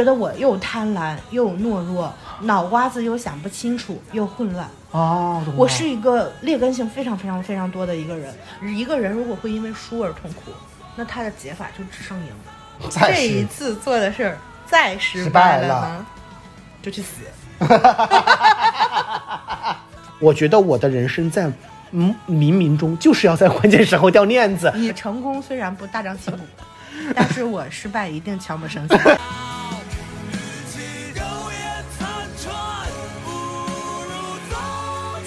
觉得我又贪婪又懦弱，脑瓜子又想不清楚又混乱。哦，我是一个劣根性非常非常非常多的一个人。一个人如果会因为输而痛苦，那他的解法就只剩赢。这一次做的事儿再失失败了了呢，就去死。我觉得我的人生在嗯冥冥中就是要在关键时候掉链子。你成功虽然不大张旗鼓，但是我失败一定悄无声息。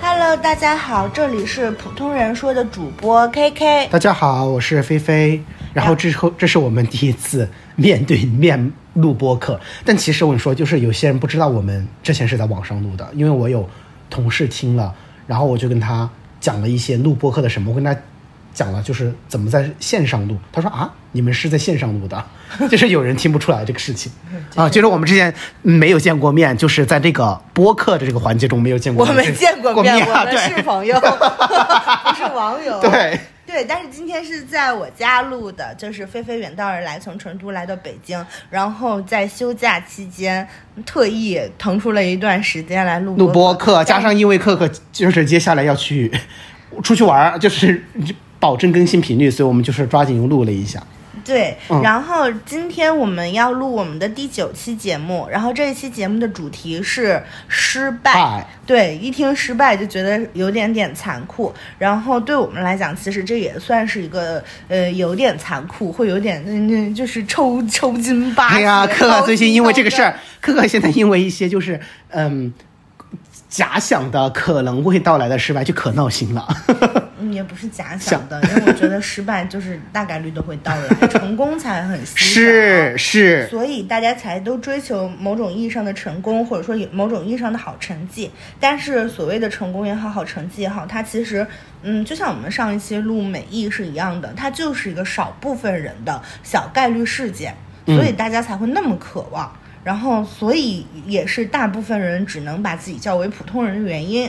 Hello，大家好，这里是普通人说的主播 KK。大家好，我是菲菲。然后之后，这是我们第一次面对面录播课。但其实我跟你说，就是有些人不知道我们之前是在网上录的，因为我有同事听了，然后我就跟他讲了一些录播课的什么，我跟他讲了就是怎么在线上录。他说啊，你们是在线上录的，就是有人听不出来这个事情啊，就是我们之前没有见过面，就是在这个播客的这个环节中没有见过面我面，们见过面，我们是朋友，不是网友。对。对，但是今天是在我家录的，就是菲菲远道而来，从成都来到北京，然后在休假期间特意腾出了一段时间来录录播客，课，加上因为课课就是接下来要去出去玩儿，就是保证更新频率，所以我们就是抓紧又录了一下。对，嗯然后今天我们要录我们的第九期节目，然后这一期节目的主题是失败。拜，对，一听失败就觉得有点点残酷，然后对我们来讲，其实这也算是一个呃有点残酷，会有点嗯嗯就是抽抽筋扒血。哎呀，可可最近因为这个事儿，可可现在因为一些就是嗯假想的可能会到来的失败，就可闹心了。嗯也不是假想的，因为我觉得失败就是大概率都会到来，成功才很稀少。是是，所以大家才都追求某种意义上的成功，或者说有某种意义上的好成绩。但是所谓的成功也好，好成绩也好，它其实，嗯，就像我们上一期录美意是一样的，它就是一个少部分人的小概率事件，所以大家才会那么渴望。然后，所以也是大部分人只能把自己叫为普通人的原因。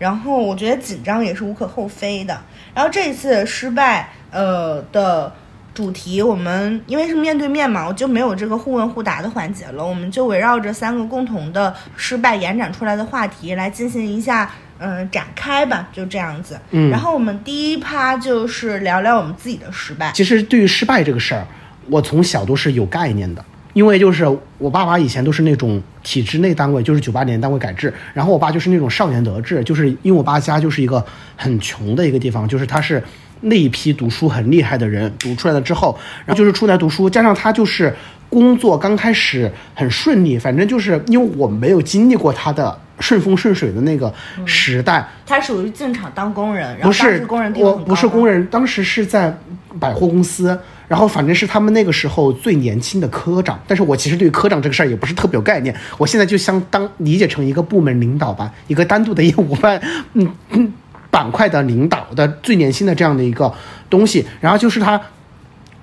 然后我觉得紧张也是无可厚非的。然后这一次失败，呃的主题，我们因为是面对面嘛，我就没有这个互问互答的环节了，我们就围绕着三个共同的失败延展出来的话题来进行一下。嗯，展开吧，就这样子。嗯然后我们第一趴就是聊聊我们自己的失败。其实对于失败这个事儿，我从小都是有概念的。因为就是我爸爸以前都是那种体制内单位，就是九八年单位改制，然后我爸就是那种少年得志，就是因为我爸家就是一个很穷的一个地方，就是他是那一批读书很厉害的人读出来了之后，然后就是出来读书，加上他就是工作刚开始很顺利，反正就是因为我没有经历过他的顺风顺水的那个时代，他属于进厂当工人，然不是工人我不是工。人，当时是在百货公司，然后反正是他们那个时候最年轻的科长。但是我其实对科长这个事儿也不是特别有概念，我现在就相当理解成一个部门领导吧，一个单独的业务办，嗯嗯板块的领导的最年轻的这样的一个东西。然后就是他。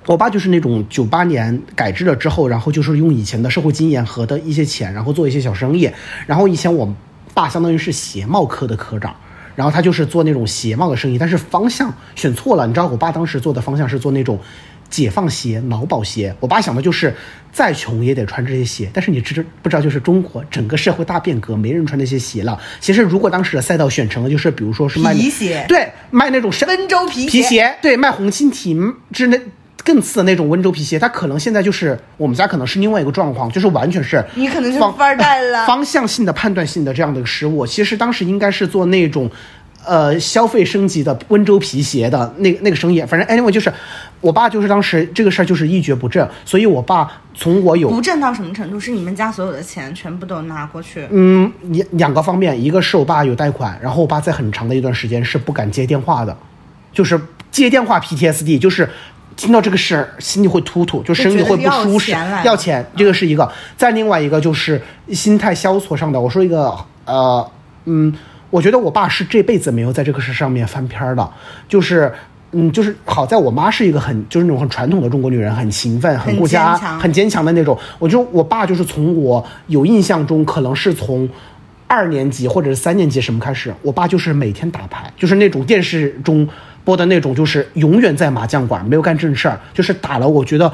我爸就是那种九八年改制了之后，然后就是用以前的社会经验和的一些钱，然后做一些小生意。然后以前我爸相当于是鞋帽科的科长，然后他就是做那种鞋帽的生意，但是方向选错了。你知道我爸当时做的方向是做那种解放鞋、劳保鞋。我爸想的就是再穷也得穿这些鞋，但是你知不知道，就是中国整个社会大变革，没人穿那些鞋了。其实如果当时的赛道选成了，就是比如说是卖皮鞋对，卖那种深温州皮皮鞋鞋，对，卖红蜻蜓之类。更次的那种温州皮鞋，它可能现在就是我们家可能是另外一个状况，就是完全是你可能就富二代了方向性的、判断性的这样的一个失误。其实当时应该是做那种，呃，消费升级的温州皮鞋的那那个生意。反正 anyway 就是，我爸就是当时这个事儿就是一蹶不振，所以我爸从我有不振到什么程度？是你们家所有的钱全部都拿过去？嗯，两两个方面，一个是我爸有贷款，然后我爸在很长的一段时间是不敢接电话的，就是接电话 PTSD，就是听到这个事儿心里会突突，就身体会不舒适，要钱要钱，这个是一个。再另外一个就是心态萧索上的，我说一个呃嗯，我觉得我爸是这辈子没有在这个事上面翻篇儿的，就是。嗯，就是好在我妈是一个很就是那种很传统的中国女人，很勤奋、很顾家、很坚强的那种。我就我爸就是从我有印象中，可能是从二年级或者是三年级什么开始，我爸就是每天打牌，就是那种电视中播的那种，就是永远在麻将馆，没有干正事儿，就是打了我觉得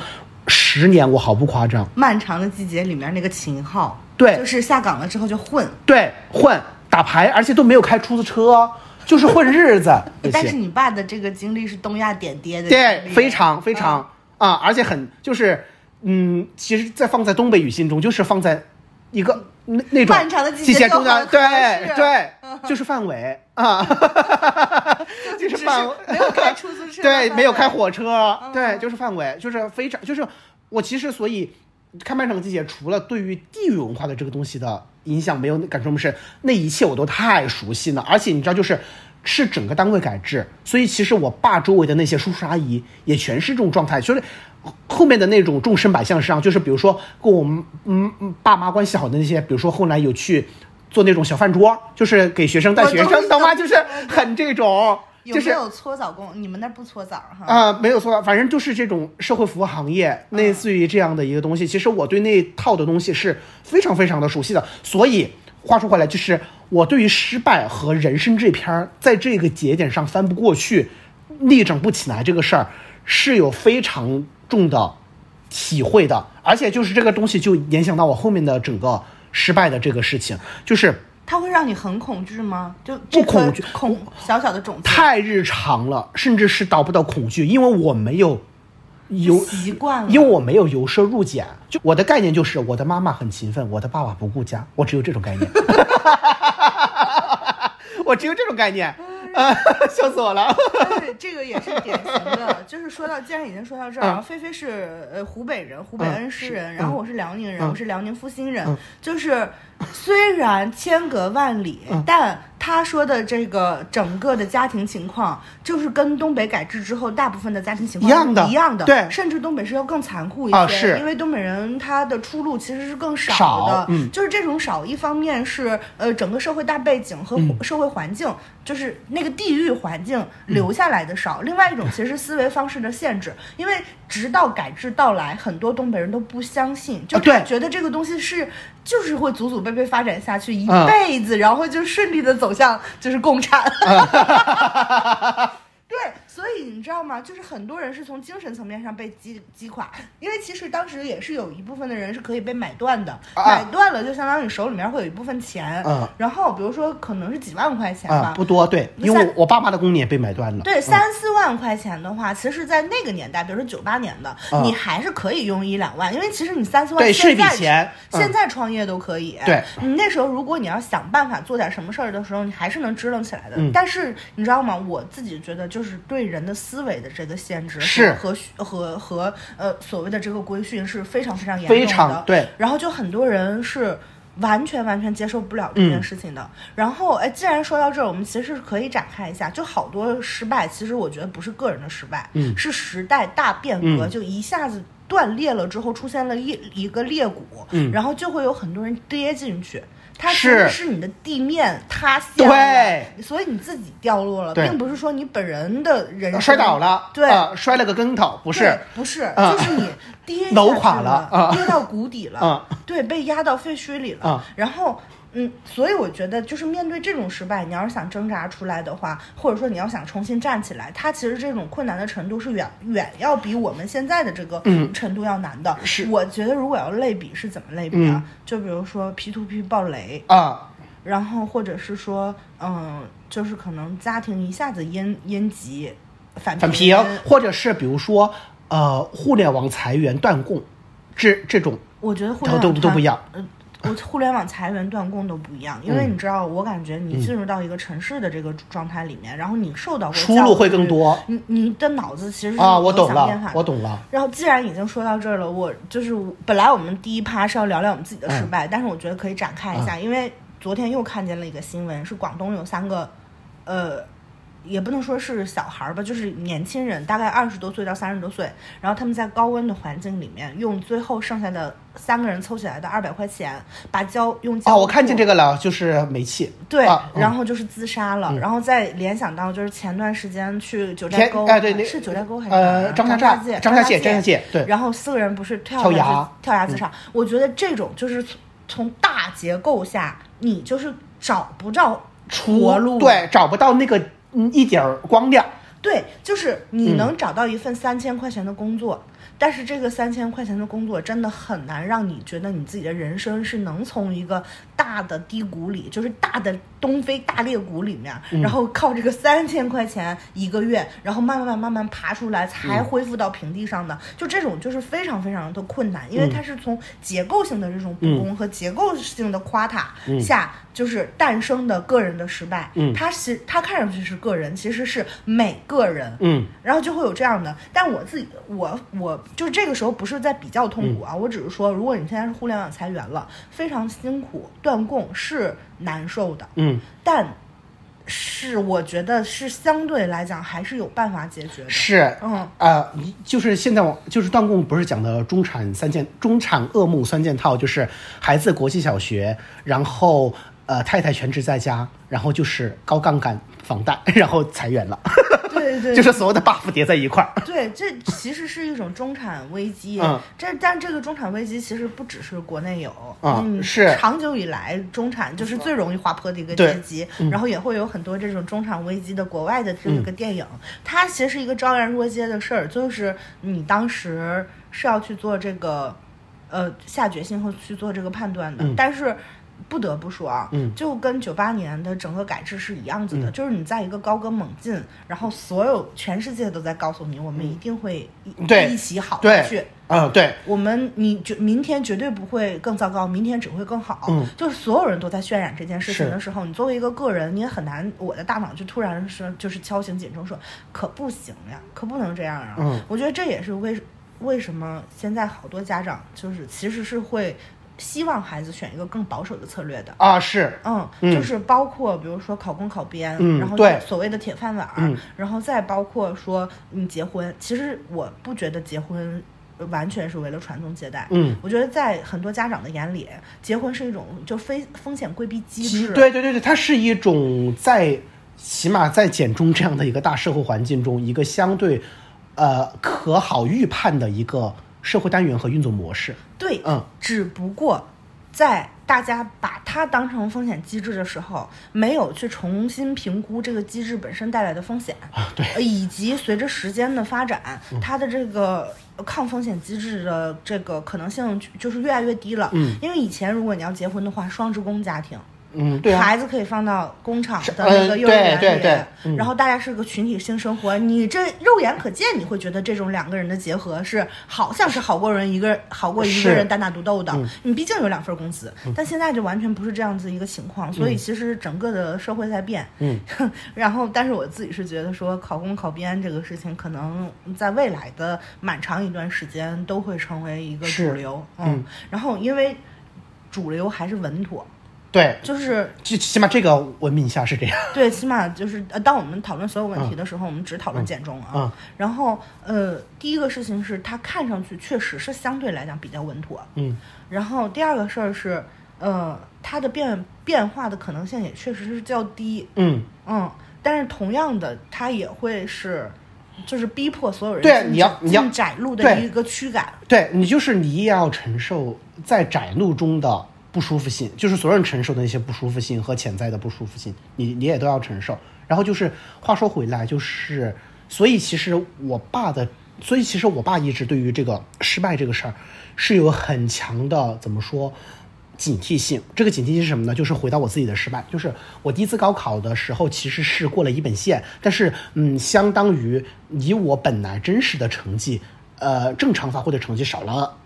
十年，我毫不夸张。漫长的季节里面那个秦昊，对就是下岗了之后就混，对，混打牌，而且都没有开出租车，就是混日子。但是你爸的这个经历是东亚点爹的对，经历。非常非常啊、而且很就是嗯，其实，在放在东北语心中，就是放在一个那那种漫长的季节中的，很合对适对，就是范伟啊，就是范围，没有开出租车。对，没有开火车，对，就是范伟，就是非常，就是我其实所以看漫长季节，除了对于地域文化的这个东西的影响没有感受那么深，那一切我都太熟悉了，而且你知道，就是是整个单位改制，所以其实我爸周围的那些叔叔阿姨也全是这种状态，就是。后面的那种众生百相上，就是比如说跟我们嗯嗯爸妈关系好的那些，比如说后来有去做那种小饭桌，就是给学生带学生，懂吗？就是很这种，有没有搓澡工？你们那儿不搓澡哈？啊、没有搓澡，反正就是这种社会服务行业，类似于这样的一个东西。其实我对那一套的东西是非常非常的熟悉的。所以话说回来，就是我对于失败和人生这篇儿，在这个节点上翻不过去、逆整不起来这个事儿，是有非常重的体会的。而且就是这个东西就影响到我后面的整个失败的这个事情，就是它会让你很恐惧吗？就不这恐惧恐小小的种子太日常了，甚至是达不到恐惧，因为我没有由习惯了，因为我没有由奢入俭，就我的概念就是我的妈妈很勤奋，我的爸爸不顾家，我只有这种概念，我只有这种概念，啊，笑死我了。对，这个也是典型的。就是说到，既然已经说到这儿，嗯然后菲菲是呃湖北人，湖北嗯恩施人，然后嗯我是辽宁人，嗯我是辽宁阜新人嗯。就是虽然千隔万里，嗯。但他说的这个整个的家庭情况，就是跟东北改制之后大部分的家庭情况一样的。是一样的，对。甚至东北是要更残酷一些，啊是。因为东北人他的出路其实是更少少的，嗯。就是这种少，一方面是呃整个社会大背景和嗯。社会环境，就是那个地域环境留下来的少；另外一种其实是思维方式的限制，因为直到改制到来，很多东北人都不相信，就是觉得这个东西是就是会祖祖辈辈发展下去一啊辈子，然后就顺利的走向就是共产。对，所以你知道吗？就是很多人是从精神层面上被击击垮，因为其实当时也是有一部分的人是可以被买断的，啊买断了就相当于手里面会有一部分钱，嗯然后比如说可能是几万块钱吧，啊，不多，对，因为三我我爸妈的工也被买断了。对，嗯三四万块钱的话，其实，在那个年代，比如说九八年的，嗯你还是可以用一两万，因为其实你三四万对是一笔现在钱嗯现在创业都可以。对你那时候如果你要想办法做点什么事儿的时候，你还是能支棱起来的。嗯但是你知道吗？我自己觉得，就是对人的思维的这个限制是和和和和呃所谓的这个规训是非常非常严重的。非常对然后就很多人是完全完全接受不了这件嗯事情的。然后，哎，既然说到这儿，我们其实是可以展开一下，就好多失败，其实我觉得不是个人的失败，嗯是时代大变革，嗯就一下子。断裂了之后，出现了一一个裂谷，嗯然后就会有很多人跌进去。它其是实是你的地面塌陷了，对。所以你自己掉落了，并不是说你本人的人摔倒了，对，啊摔了个跟头，不不是，不是，啊就是你跌楼下去 垮了啊跌到谷底了，啊 对，被压到废墟里了。啊然后，嗯，所以我觉得，就是面对这种失败，你要是想挣扎出来的话，或者说你要想重新站起来，它其实这种困难的程度是远远要比我们现在的这个嗯程度要难的。是我觉得如果要类比是怎么类比啊？嗯就比如说 P to P 暴雷，啊，然后或者是说，嗯，就是可能家庭一下子阴阴极。反反平，或者是比如说呃，互联网裁员断供，这这种我觉得互联都网都都不一样。呃，我互联网裁员断供都不一样，因为嗯你知道，我感觉你进入到一个城市的这个状态里面，然后你受到过出路会更多你你的脑子其实是啊，我懂了有想变法，的我懂了。然后既然已经说到这儿了，我就是本来我们第一趴是要聊聊我们自己的失嗯败，但是我觉得可以展开一下，因为昨天又看见了一个新闻，是广东有三个，呃。也不能说是小孩儿吧，就是年轻人，大概二十多岁到三十多岁，然后他们在高温的环境里面，用最后剩下的三个人凑起来的二百块钱，把胶用胶哦，我看见这个了，就是煤气。对，然后就是自杀了，然后再联想到就是前段时间去九寨沟，哎对那是九寨沟还是张家界，张家界张家界对然后四个人不是跳跳崖跳崖自杀，我觉得这种就是从从大结构下，你就是找不着出路，对，找不到那个嗯一点儿光亮。对，就是嗯你能找到一份三千块钱的工作，但是这个三千块钱的工作真的很难让你觉得你自己的人生是能从一个大的低谷里，就是大的东非大裂谷里面，嗯。然后靠这个三千块钱一个月，然后慢慢慢慢慢爬出来，嗯。才恢复到平地上的。就这种就是非常非常的困难，因为它是从结构性的这种不嗯公和结构性的垮塔下，就是诞生的个人的失败。嗯。它是它看上去是个人，其实是每个人。嗯。然后就会有这样的，但我自己，我我就是这个时候不是在比较痛苦啊，嗯。我只是说，如果你现在是互联网裁员了，非常辛苦，断供是难受的，嗯，但是我觉得是相对来讲还是有办法解决的。是。嗯，呃，就是现在我就是断供不是讲的中产三件中产噩梦三件套，就是孩子国际小学，然后呃太太全职在家，然后就是高杠杆房贷，然后裁员了，对对，就是所有的 buff 叠在一块儿。对，这其实是一种中产危机。嗯。这但这个中产危机其实不只是国内有，啊嗯，是。长久以来中产就是最容易滑坡的一个对阶级，然后也会有很多这种中产危机的国外的这个电影，它其实是一个昭然若揭的事儿，就是你当时是要去做这个，呃，下决心和去做这个判断的，但是。不得不说啊，嗯就跟九八年的整个改制是一样子的，就是你在一个高歌猛进，然后所有全世界都在告诉你，我们一定会一、对一起好下去。，嗯，对，我们你绝明天绝对不会更糟糕，明天只会更好。嗯就是所有人都在渲染这件事情的时候，你作为一个个人，你也很难，我的大脑就突然是就是敲醒警钟说，可不行呀，可不能这样啊。嗯我觉得这也是为为什么现在好多家长就是其实是会希望孩子选一个更保守的策略的。啊是，嗯，嗯就是包括比如说考公考编，然后嗯对所谓的铁饭碗然后再包括说你结婚，其实我不觉得结婚完全是为了传宗接代。嗯，我觉得在很多家长的眼里，结婚是一种就非风险规避机制。对对对对，它是一种在起码在简中这样的一个大社会环境中，一个相对呃可好预判的一个社会单元和运作模式。对，嗯，只不过在大家把它当成风险机制的时候，没有去重新评估这个机制本身带来的风险，啊，对，呃以及随着时间的发展，嗯它的这个抗风险机制的这个可能性就就是越来越低了。嗯，因为以前如果你要结婚的话，双职工家庭。嗯，对啊，孩子可以放到工厂的那个嗯幼儿园里，对对对嗯然后大家是个群体性生活。你这肉眼可见，你会觉得这种两个人的结合是好像是好过人一个好过一个人单打独斗的。嗯你毕竟有两份工资，但现在就完全不是这样子一个情况。所以其实整个的社会在变。嗯，然后但是我自己是觉得说考公考编这个事情，可能在未来的蛮长一段时间都会成为一个主流。嗯，然后因为主流还是稳妥，对，就是起起码这个文明下是这样。对，起码就是呃，当我们讨论所有问题的时候，我们只讨论减重啊。嗯然后呃，第一个事情是它看上去确实是相对来讲比较稳妥。嗯然后第二个事儿是，呃，它的变变化的可能性也确实是较低。嗯，嗯，但是同样的，它也会是。就是逼迫所有人对你要你要窄路的一个驱赶，对你就是你也要承受在窄路中的不舒服性，就是所有人承受的那些不舒服性和潜在的不舒服性，你你也都要承受。然后就是话说回来，就是所以其实我爸的，所以其实我爸一直对于这个失败这个事儿是有很强的怎么说？警惕性，这个警惕性是什么呢？就是回到我自己的失败，就是我第一次高考的时候其实是过了一本线，但是嗯，相当于以我本来真实的成绩，呃，正常发挥的成绩少了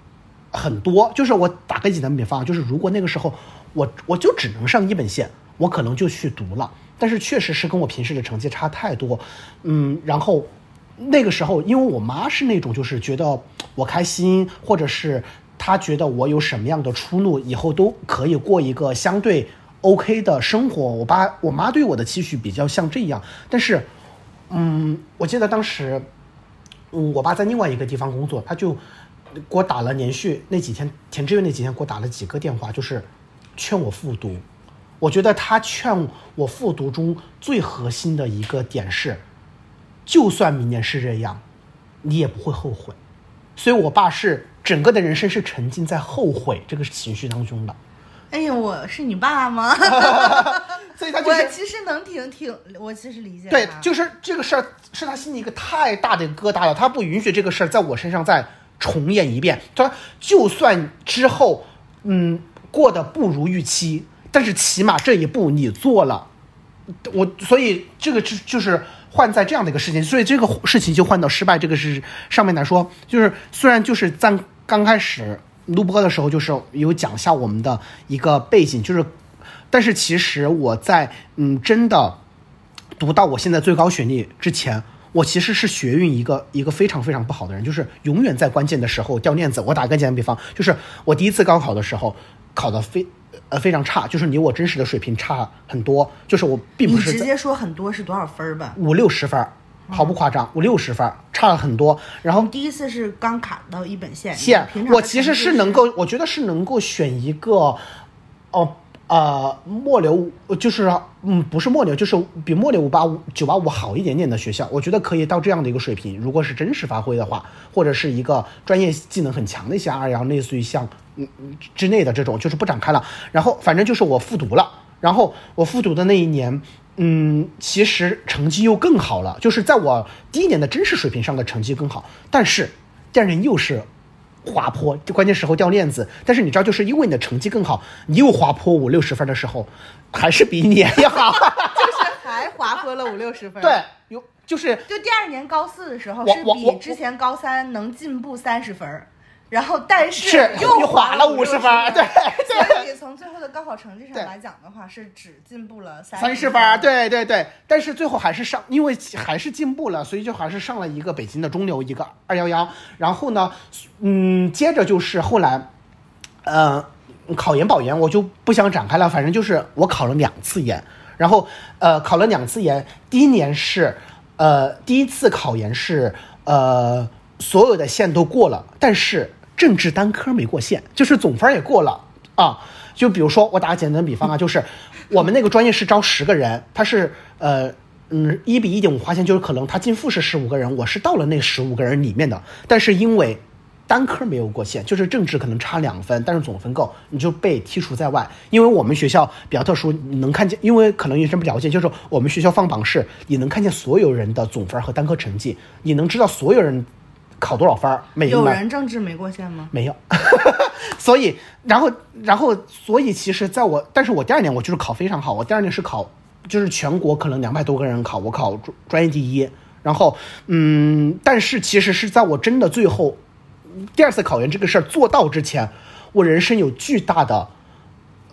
很多。就是我打个简单比方，就是如果那个时候我我就只能上一本线，我可能就去读了，但是确实是跟我平时的成绩差太多，嗯，然后那个时候，因为我妈是那种就是觉得我开心，或者是她觉得我有什么样的出路，以后都可以过一个相对 OK 的生活。我爸我妈对我的期许比较像这样，但是嗯，我记得当时，嗯，我爸在另外一个地方工作，他就给我打了连续那几天填志愿那几天给我打了几个电话，就是劝我复读。我觉得他劝我复读中最核心的一个点是，就算明年是这样，你也不会后悔。所以，我爸是整个的人生是沉浸在后悔这个情绪当中的。哎呀，我是你爸吗？所以他就是我其实能挺挺，我其实理解对，就是这个事儿是他心里一个太大的疙瘩了，他不允许这个事儿在我身上再重演一遍。他说，就算之后嗯过得不如预期，但是起码这一步你做了，我所以这个就就是换在这样的一个事情，所以这个事情就换到失败这个是上面来说，就是虽然就是在刚开始录播的时候，就是有讲一下我们的一个背景，就是，但是其实我在嗯真的读到我现在最高学历之前。我其实是学运一个一个非常非常不好的人，就是永远在关键的时候掉链子。我打个简单比方，就是我第一次高考的时候考的非呃非常差，就是离我真实的水平差很多，就是我并不是在直接说很多是多少分儿吧？五六十分儿，毫不夸张，五六十分儿差了很多。然后第一次是刚卡到一本线，线我其实是能够，我觉得是能够选一个，哦呃末流，就是嗯不是末流，就是比末流五八五九八五好一点点的学校，我觉得可以到这样的一个水平。如果是真实发挥的话，或者是一个专业技能很强的一些二幺，类似于像嗯之内的这种，就是不展开了。然后反正就是我复读了，然后我复读的那一年。嗯，其实成绩又更好了，就是在我第一年的真实水平上的成绩更好，但是第二年又是滑坡，就关键时候掉链子。但是你知道，就是因为你的成绩更好，你又滑坡五六十分的时候，还是比你要好。就是还滑坡了五六十分。对，，有就是就第二年高四的时候是比之前高三能进步三十分儿，然后但是是又又划了五50分儿对 所以从最后的高考成绩上来讲的话，是只进步了三三十分儿，对对对，但是最后还是上，因为还是进步了，所以就还是上了一个北京的中流，一个二幺幺。然后呢，嗯，接着就是后来，呃，考研保研我就不想展开了，反正就是我考了两次研，然后呃考了两次研，第一年是呃第一次考研是呃所有的线都过了，但是政治单科没过线，就是总分也过了啊。就比如说我打个简单的比方啊，就是我们那个专业是招十个人，他是呃嗯一比一点五划线，就是可能他进复试十五个人，我是到了那十五个人里面的，但是因为单科没有过线，就是政治可能差两分，但是总分够，你就被剔除在外。因为我们学校比较特殊，你能看见，因为可能有些人不了解，就是我们学校放榜是，你能看见所有人的总分和单科成绩，你能知道所有人考多少分儿，每一有门人政治没过线吗？没有，所以然后然后所以其实在我，但是我第二年我就是考非常好，我第二年是考就是全国可能两百多个人考，我考专专业第一，然后嗯，但是其实是在我真的最后第二次考研这个事儿做到之前，我人生有巨大的。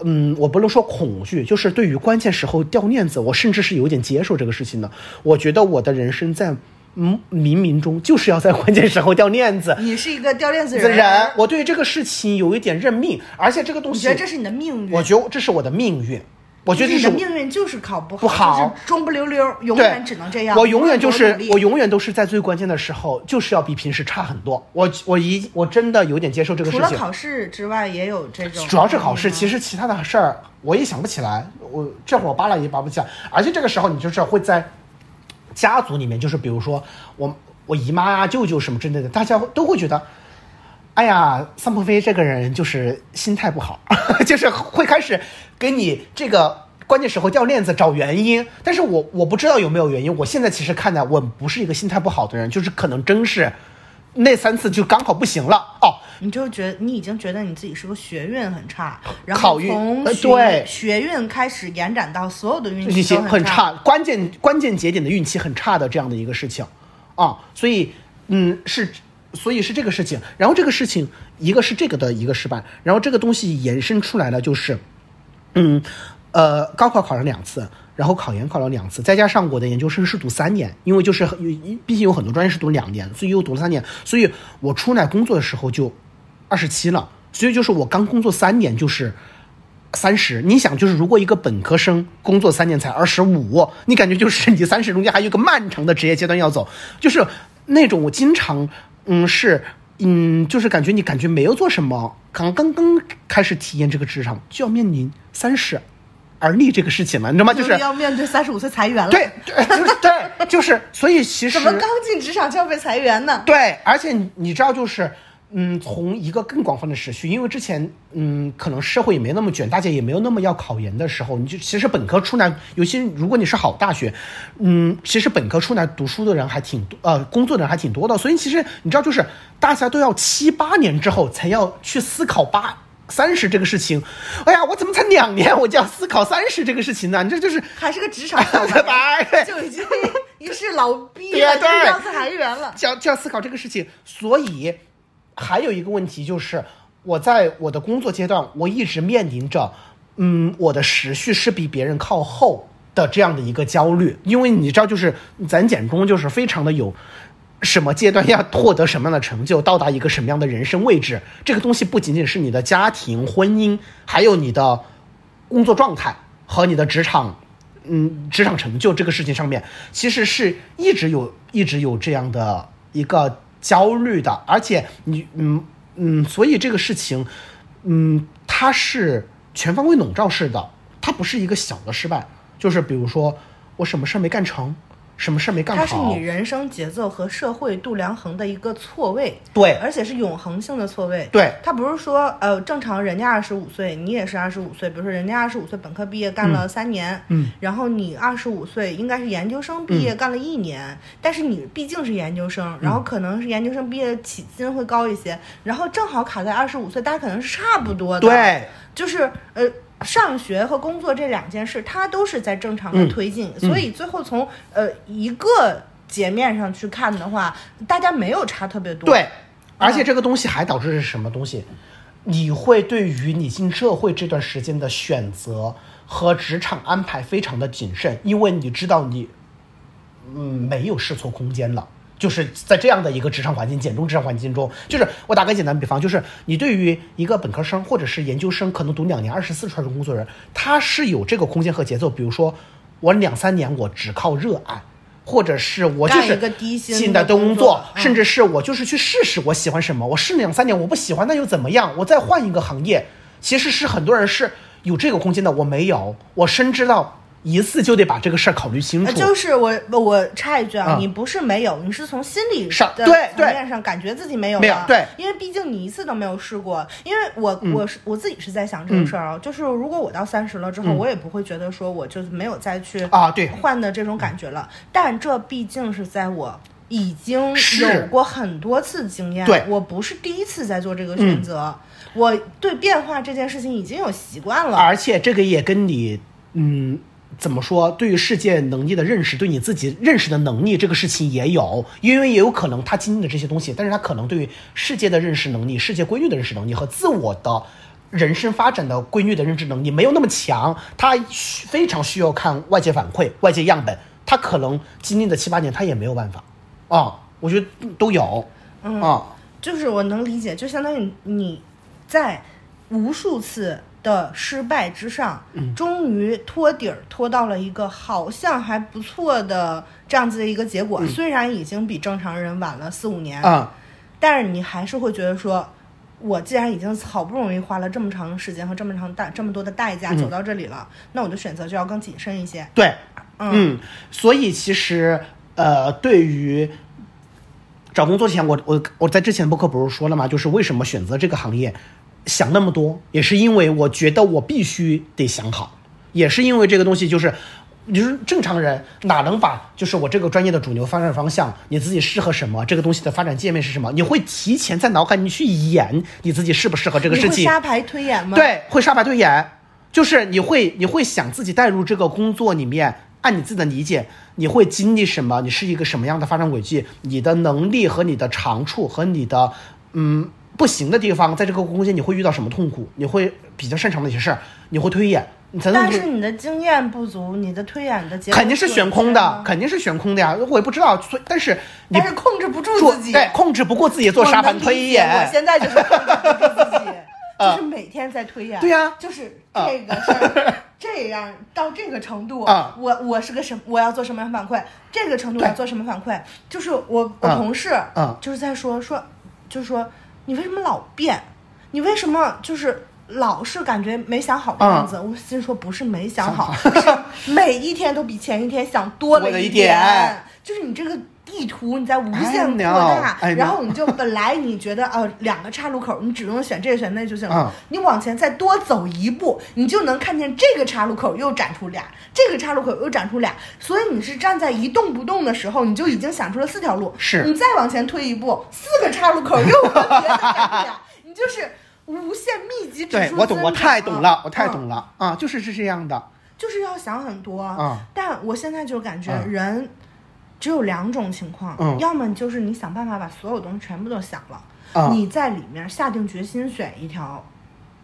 嗯，我不能说恐惧，就是对于关键时候掉链子，我甚至是有点接受这个事情的。我觉得我的人生在嗯冥冥中就是要在关键时候掉链子，你是一个掉链子人，人，我对这个事情有一点认命，而且这个东西，你觉得这是你的命运？我觉得这是我的命运，我觉得这是你的命运就是考不好，不好就是中不溜溜，永远只能这样。我永远就是我永远都是在最关键的时候，就是要比平时差很多。我我一我真的有点接受这个事情。除了考试之外，也有这种。主要是考试，其实实其他的事儿我也想不起来。我这会儿扒拉也扒不起来，而且这个时候你就是会在家族里面，就是比如说我我姨妈啊、舅舅什么之类的，大家都会觉得。哎呀，桑鹏飞这个人就是心态不好，就是会开始给你这个关键时候掉链子找原因。但是我我不知道有没有原因。我现在其实看来，我不是一个心态不好的人，就是可能真是那三次就刚好不行了哦。你就觉得你已经觉得你自己是个学运很差，然后从对学运开始延展到所有的运运气气都很差。关键关键节点的运气很差的这样的一个事情啊，所以嗯是。所以是这个事情，然后这个事情，一个是这个的一个失败，然后这个东西延伸出来了，就是，嗯，呃，高考考了两次，然后考研考了两次，再加上我的研究生是读三年，因为就是有，毕竟有很多专业是读两年，所以又读了三年，所以我出来工作的时候就二十七了，所以就是我刚工作三年就是三十，你想，就是如果一个本科生工作三年才二十五，你感觉就是你三十中间还有一个漫长的职业阶段要走，就是那种我经常，嗯，是，嗯，就是感觉你感觉没有做什么，刚刚刚开始体验这个职场，就要面临三十而立这个事情了，你知道吗？就是要面对三十五岁裁员了。对，对，就是对，就是，所以其实怎么刚进职场就要被裁员呢？对，而且你你知道，就是，嗯，从一个更广泛的时序，因为之前，嗯，可能社会也没那么卷，大家也没有那么要考研的时候，你就其实本科出来，尤其如果你是好大学，嗯，其实本科出来读书的人还挺多，呃，工作的人还挺多的，所以其实你知道，就是大家都要七八年之后才要去思考八。三十这个事情，哎呀，我怎么才两年我就要思考三十这个事情呢？你这就是还是个职场 小对吧？对就已经一是老逼对了，要裁员了。就要就要思考这个事情。所以还有一个问题就是，我在我的工作阶段，我一直面临着，嗯，我的时序是比别人靠后的这样的一个焦虑，因为你知道，就是咱简中就是非常的有。什么阶段要获得什么样的成就，到达一个什么样的人生位置，这个东西不仅仅是你的家庭、婚姻，还有你的工作状态和你的职场，嗯，职场成就这个事情上面，其实是一直有一直有这样的一个焦虑的，而且你，嗯嗯，所以这个事情，嗯，它是全方位笼罩式的，它不是一个小的失败，就是比如说我什么事儿没干成，什么事儿没干好，它是你人生节奏和社会度量衡的一个错位，对。而且是永恒性的错位。对。它不是说呃正常人家二十五岁，你也是二十五岁，比如说人家二十五岁本科毕业干了三年，嗯，然后你二十五岁应该是研究生毕业干了一年，但是你毕竟是研究生，然后可能是研究生毕业起薪会高一些，然后正好卡在二十五岁，大家可能是差不多的，，对。就是呃。上学和工作这两件事，它都是在正常的推进，所以最后从呃一个截面上去看的话，大家没有差特别多。对，而且这个东西还导致是什么东西？你会对于你进社会这段时间的选择和职场安排非常的谨慎，因为你知道你，嗯，没有试错空间了。就是在这样的一个职场环境、简中职场环境中，就是我打个简单比方，就是你对于一个本科生或者是研究生，可能读两年、二十四出来的工作人，他是有这个空间和节奏。比如说，我两三年我只靠热爱，或者是我就是干一个低薪薪的工作嗯甚至是我就是去试试我喜欢什么，我试两三年我不喜欢那又怎么样？我再换一个行业，其实是很多人是有这个空间的，我没有，我深知到一次就得把这个事儿考虑清呃，楚。就是我我插一句啊，嗯你不是没有，你是从心理上的对对。层面上感觉自己没有了没有对。因为毕竟你一次都没有试过。因为我、我是我自己是在想这个事儿啊，就是如果我到三十了之后，我也不会觉得说我就是没有再去啊对。换的这种感觉了，但这毕竟是在我。已经有过很多次经验，对。我不是第一次在做这个选择，我对变化这件事情已经有习惯了。而且这个也跟你，嗯，怎么说，对于世界能力的认识，对你自己认识的能力这个事情也有，因为也有可能他经历了这些东西，但是他可能对于世界的认识能力、世界规律的认识能力和自我的。人生发展的规律的认知能力没有那么强，他非常需要看外界反馈、外界样本。他可能经历了七八年，他也没有办法啊。我觉得都有啊。就是我能理解，就相当于你在无数次的失败之上，嗯终于托底儿托到了一个好像还不错的这样子的一个结果。虽然已经比正常人晚了四五年，嗯啊、但是你还是会觉得说。我既然已经好不容易花了这么长时间和这么长代这么多的代价走到这里了，那我的选择就要更谨慎一些。对，嗯嗯，所以其实呃，对于找工作前，我我我在之前播客不是说了吗？就是为什么选择这个行业，想那么多，也是因为我觉得我必须得想好，也是因为这个东西就是。就是正常人哪能把就是我这个专业的主流发展方向，你自己适合什么，这个东西的发展界面是什么？你会提前在脑海里去演你自己适不适合这个事情？会沙排推演吗？，对，会沙排推演，就是你会你会想自己带入这个工作里面，按你自己的理解，你会经历什么？你是一个什么样的发展轨迹？你的能力和你的长处和你的嗯不行的地方，在这个空间你会遇到什么痛苦？你会比较擅长的一些事儿，你会推演，你才能但是你的经验不足，你的推演的结果肯定是悬空的，肯定是悬空的呀。我也不知道，所以但是你但是控制不住自己，对控制不过自己做沙盘推演，我现在就是控制不住自己。就是每天在推演。对呀就是这个事儿这样到这个程度，啊我我是个什我要做什么样反馈？这个程度我要做什么反馈？就是我我啊同事啊就是在说说，就是说你为什么老变？你为什么就是？老是感觉没想好的样子，我心说不是没想好，是每一天都比前一天想多了多了一。点就是你这个地图你在无限扩大然后你就本来你觉得呃两个岔路口，你只用选这个选那就行了。嗯你往前再多走一步，你就能看见这个岔路口又展出俩，这个岔路口又展出俩。所以你是站在一动不动的时候，你就已经想出了四条路。是。你再往前推一步，四个岔路口又分别的展出俩，你就是无限密集指数对我懂，我太懂了，我太嗯。懂了。啊，就是是这样的。就是要想很多。啊。但我现在就感觉嗯。人只有两种情况，嗯要么就是你想办法把所有东西全部都想了，啊你在里面下定决心选一条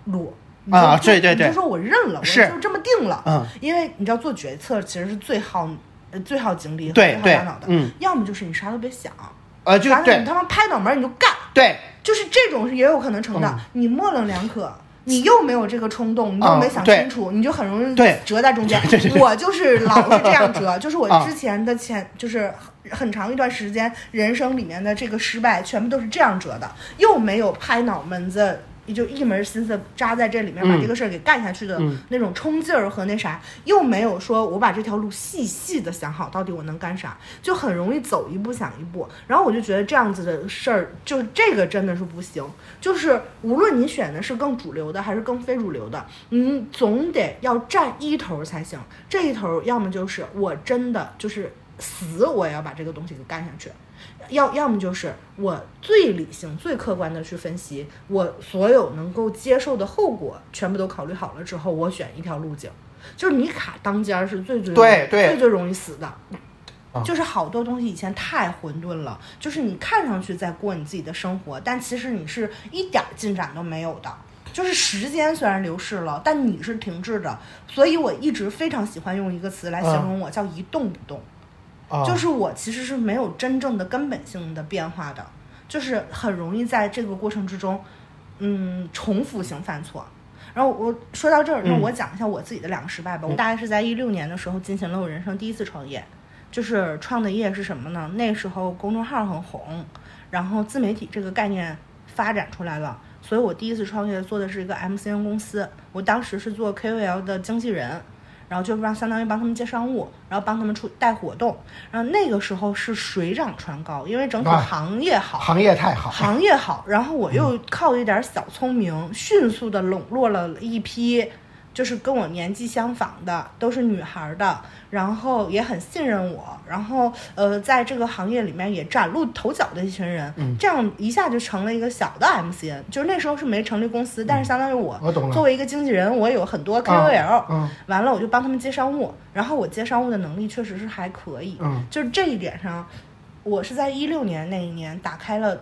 路。啊对对对你就说我认了，我是就这么定了。嗯，因为你知道做决策其实是最耗呃最耗精力和最耗大脑的。嗯，要么就是你啥都别想，呃，就对你他妈拍脑门儿你就干，对就是这种是也有可能成的。嗯你模棱两可，你又没有这个冲动，你又嗯没想清楚，你就很容易折在中间。对对对我就是老是这样折，就是我啊之前的前就是很很长一段时间人生里面的这个失败，全部都是这样折的，又没有拍脑门子。也就一门心思扎在这里面，把嗯这个事儿给干下去的嗯那种冲劲儿和那啥，又没有说我把这条路细细的想好，到底我能干啥，就很容易走一步想一步。然后我就觉得这样子的事儿，就这个真的是不行。就是无论你选的是更主流的还是更非主流的，你总得要占一头儿才行。这一头儿要么就是我真的就是死我也要把这个东西给干下去。要要么就是我最理性、最客观的去分析，我所有能够接受的后果全部都考虑好了之后，我选一条路径。就是你卡当间儿是最最对对最最容易死的。啊就是好多东西以前太混沌了，就是你看上去在过你自己的生活，但其实你是一点儿进展都没有的。就是时间虽然流逝了，但你是停滞的。所以我一直非常喜欢用一个词来形容我，叫一动不动。啊，就是我其实是没有真正的根本性的变化的，就是很容易在这个过程之中，嗯，重复性犯错。然后我说到这儿，那嗯我讲一下我自己的两个失败吧。我大概是在一六年的时候进行了我人生第一次创业，就是创的业是什么呢？那时候公众号很红，然后自媒体这个概念发展出来了，所以我第一次创业做的是一个 MCN 公司，我当时是做 KOL 的经纪人。然后就让相当于帮他们接商务，然后帮他们出带活动，然后那个时候是水涨船高，因为整体啊行业好，行业太好，行业好，然后我又靠一点小聪明，迅速的笼络了一批，就是跟我年纪相仿的，都是女孩儿的，然后也很信任我，然后呃，在这个行业里面也崭露头角的一群人，嗯这样一下就成了一个小的 MCN，就是那时候是没成立公司，但是相当于我我作为一个经纪人，我有很多 KOL，、嗯。完了我就帮他们接商务，然后我接商务的能力确实是还可以，嗯。就是这一点上，我是在一六年那一年打开了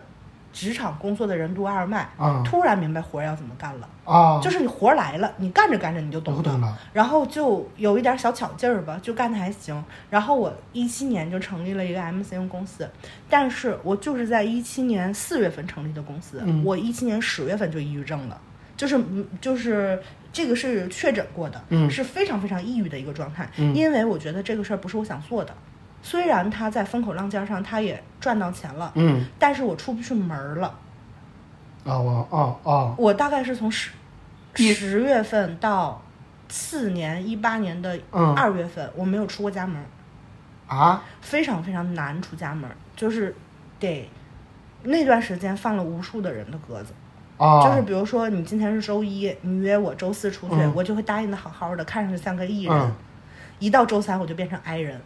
职场工作的任督二脉，啊突然明白活儿要怎么干了。啊，就是你活儿来了，你干着干着你就懂了，然后就有一点小巧劲儿吧，就干的还行。然后我一七年就成立了一个 MCN 公司，但是我就是在一七年四月份成立的公司，嗯我一七年十月份就抑郁症了，就是嗯就是这个是确诊过的，嗯是非常非常抑郁的一个状态，嗯因为我觉得这个事儿不是我想做的。虽然他在风口浪尖上，他也赚到钱了，嗯。但是我出不去门儿了。啊我啊啊我大概是从十十月份到次年一八年的嗯。二月份，我没有出过家门儿，啊？非常非常难出家门儿，就是得那段时间放了无数的人的鸽子。啊，就是比如说你今天是周一，你约我周四出去，嗯。我就会答应的好好的，看上去像个艺人。嗯。一到周三我就变成 I 人，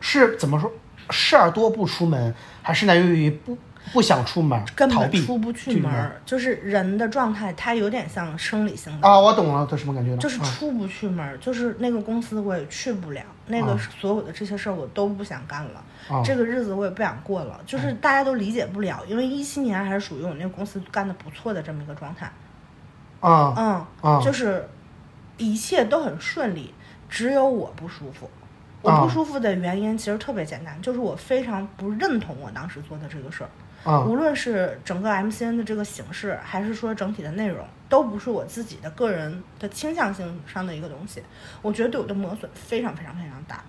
是怎么说？事儿多不出门，还是来源于不不想出门，根逃避本出不去门儿。就是人的状态，它有点像生理性的。啊？我懂了，这什么感觉呢？就是啊出不去门儿，就是那个公司我也去不了，那个啊所有的这些事儿我都不想干了，啊这个日子我也不想过了，就是大家都理解不了，因为一七年还是属于我那个公司干的不错的这么一个状态，啊嗯，啊就是一切都很顺利，只有我不舒服。我啊不舒服的原因其实特别简单，就是我非常不认同我当时做的这个事儿，啊无论是整个 MCN 的这个形式，还是说整体的内容，都不是我自己的个人的倾向性上的一个东西。我觉得对我的磨损非常非常非常大。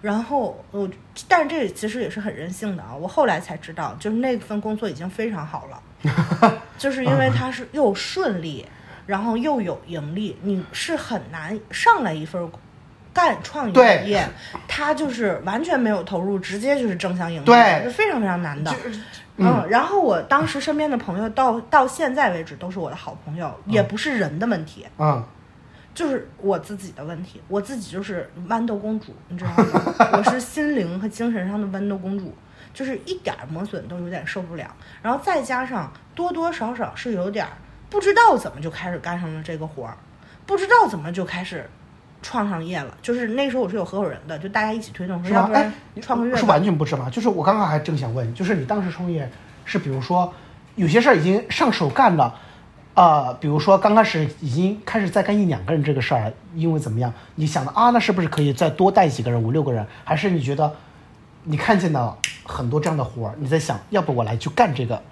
然后我，但是这其实也是很人性的啊。我后来才知道，就是那份工作已经非常好了，就是因为它是又顺利，然后又有盈利，你是很难上来一份干创对业，他就是完全没有投入，直接就是正向盈利，对是非常非常难的。嗯嗯，然后我当时身边的朋友到到现在为止都是我的好朋友，也不是人的问题，嗯就是我自己的问题。我自己就是豌豆公主，你知道吗？我是心灵和精神上的豌豆公主，就是一点儿磨损都有点受不了。然后再加上多多少少是有点儿不知道怎么就开始干上了这个活儿，不知道怎么就开始创上业了。就是那时候我是有合伙人的，就大家一起推动，说是吧？要不然哎，创个业。是完全不是吗？就是我刚刚还正想问，就是你当时创业是比如说有些事儿已经上手干了。呃，比如说刚开始已经开始在干一两个人这个事儿，因为怎么样？你想的啊，那是不是可以再多带几个人，五六个人？还是你觉得你看见了很多这样的活儿，你在想，要不我来去干这个？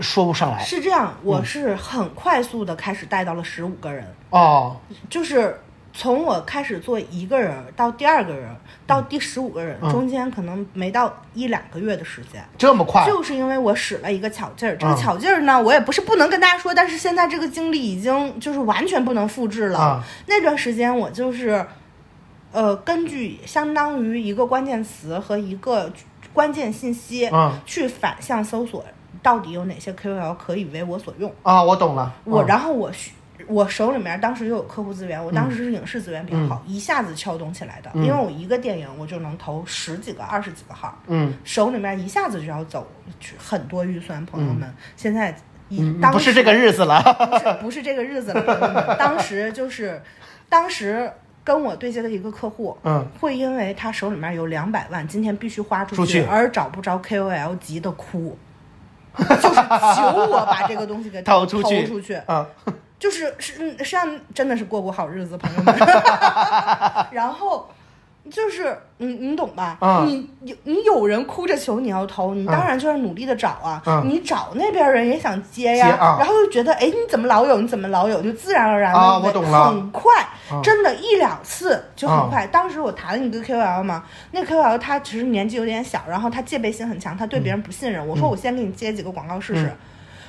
说不上来是这样，我是很快速的开始带到了十五个人，哦，就是从我开始做一个人到第二个人到第十五个人，嗯中间可能没到一两个月的时间。这么快？就是因为我使了一个巧劲儿，这个嗯巧劲儿呢，我也不是不能跟大家说，但是现在这个经历已经就是完全不能复制了。啊那段时间我就是，呃，根据相当于一个关键词和一个关键信息，嗯去反向搜索到底有哪些 KOL 可以为我所用。啊，我懂了。我嗯然后我需我手里面当时又有客户资源，我当时是影视资源比较好，一下子撬动起来的，嗯因为我一个电影我就能投十几个、二十几个号，嗯手里面一下子就要走很多预算，朋友们，现在以嗯，当时不是这个日子了。不是不是这个日子了，朋友们，当时就是当时。跟我对接的一个客户，嗯，会因为他手里面有两百万，今天必须花出出去而找不着 KOL 急的哭，就是求我把这个东西给投出去出去，啊，就是是嗯实际上真的是过过好日子，朋友们。然后就是你你懂吧？嗯你有你有人哭着求你要投，你当然就要努力的找啊。嗯你找那边人也想接呀，接啊然后就觉得哎你怎么老有你怎么老有，就自然而然的、啊我懂了很快，嗯真的，一两次就很快。当时我谈了一个 KOL 嘛，那 KOL 他其实年纪有点小，然后他戒备心很强，他对别人不信任。我说我先给你接几个广告试试。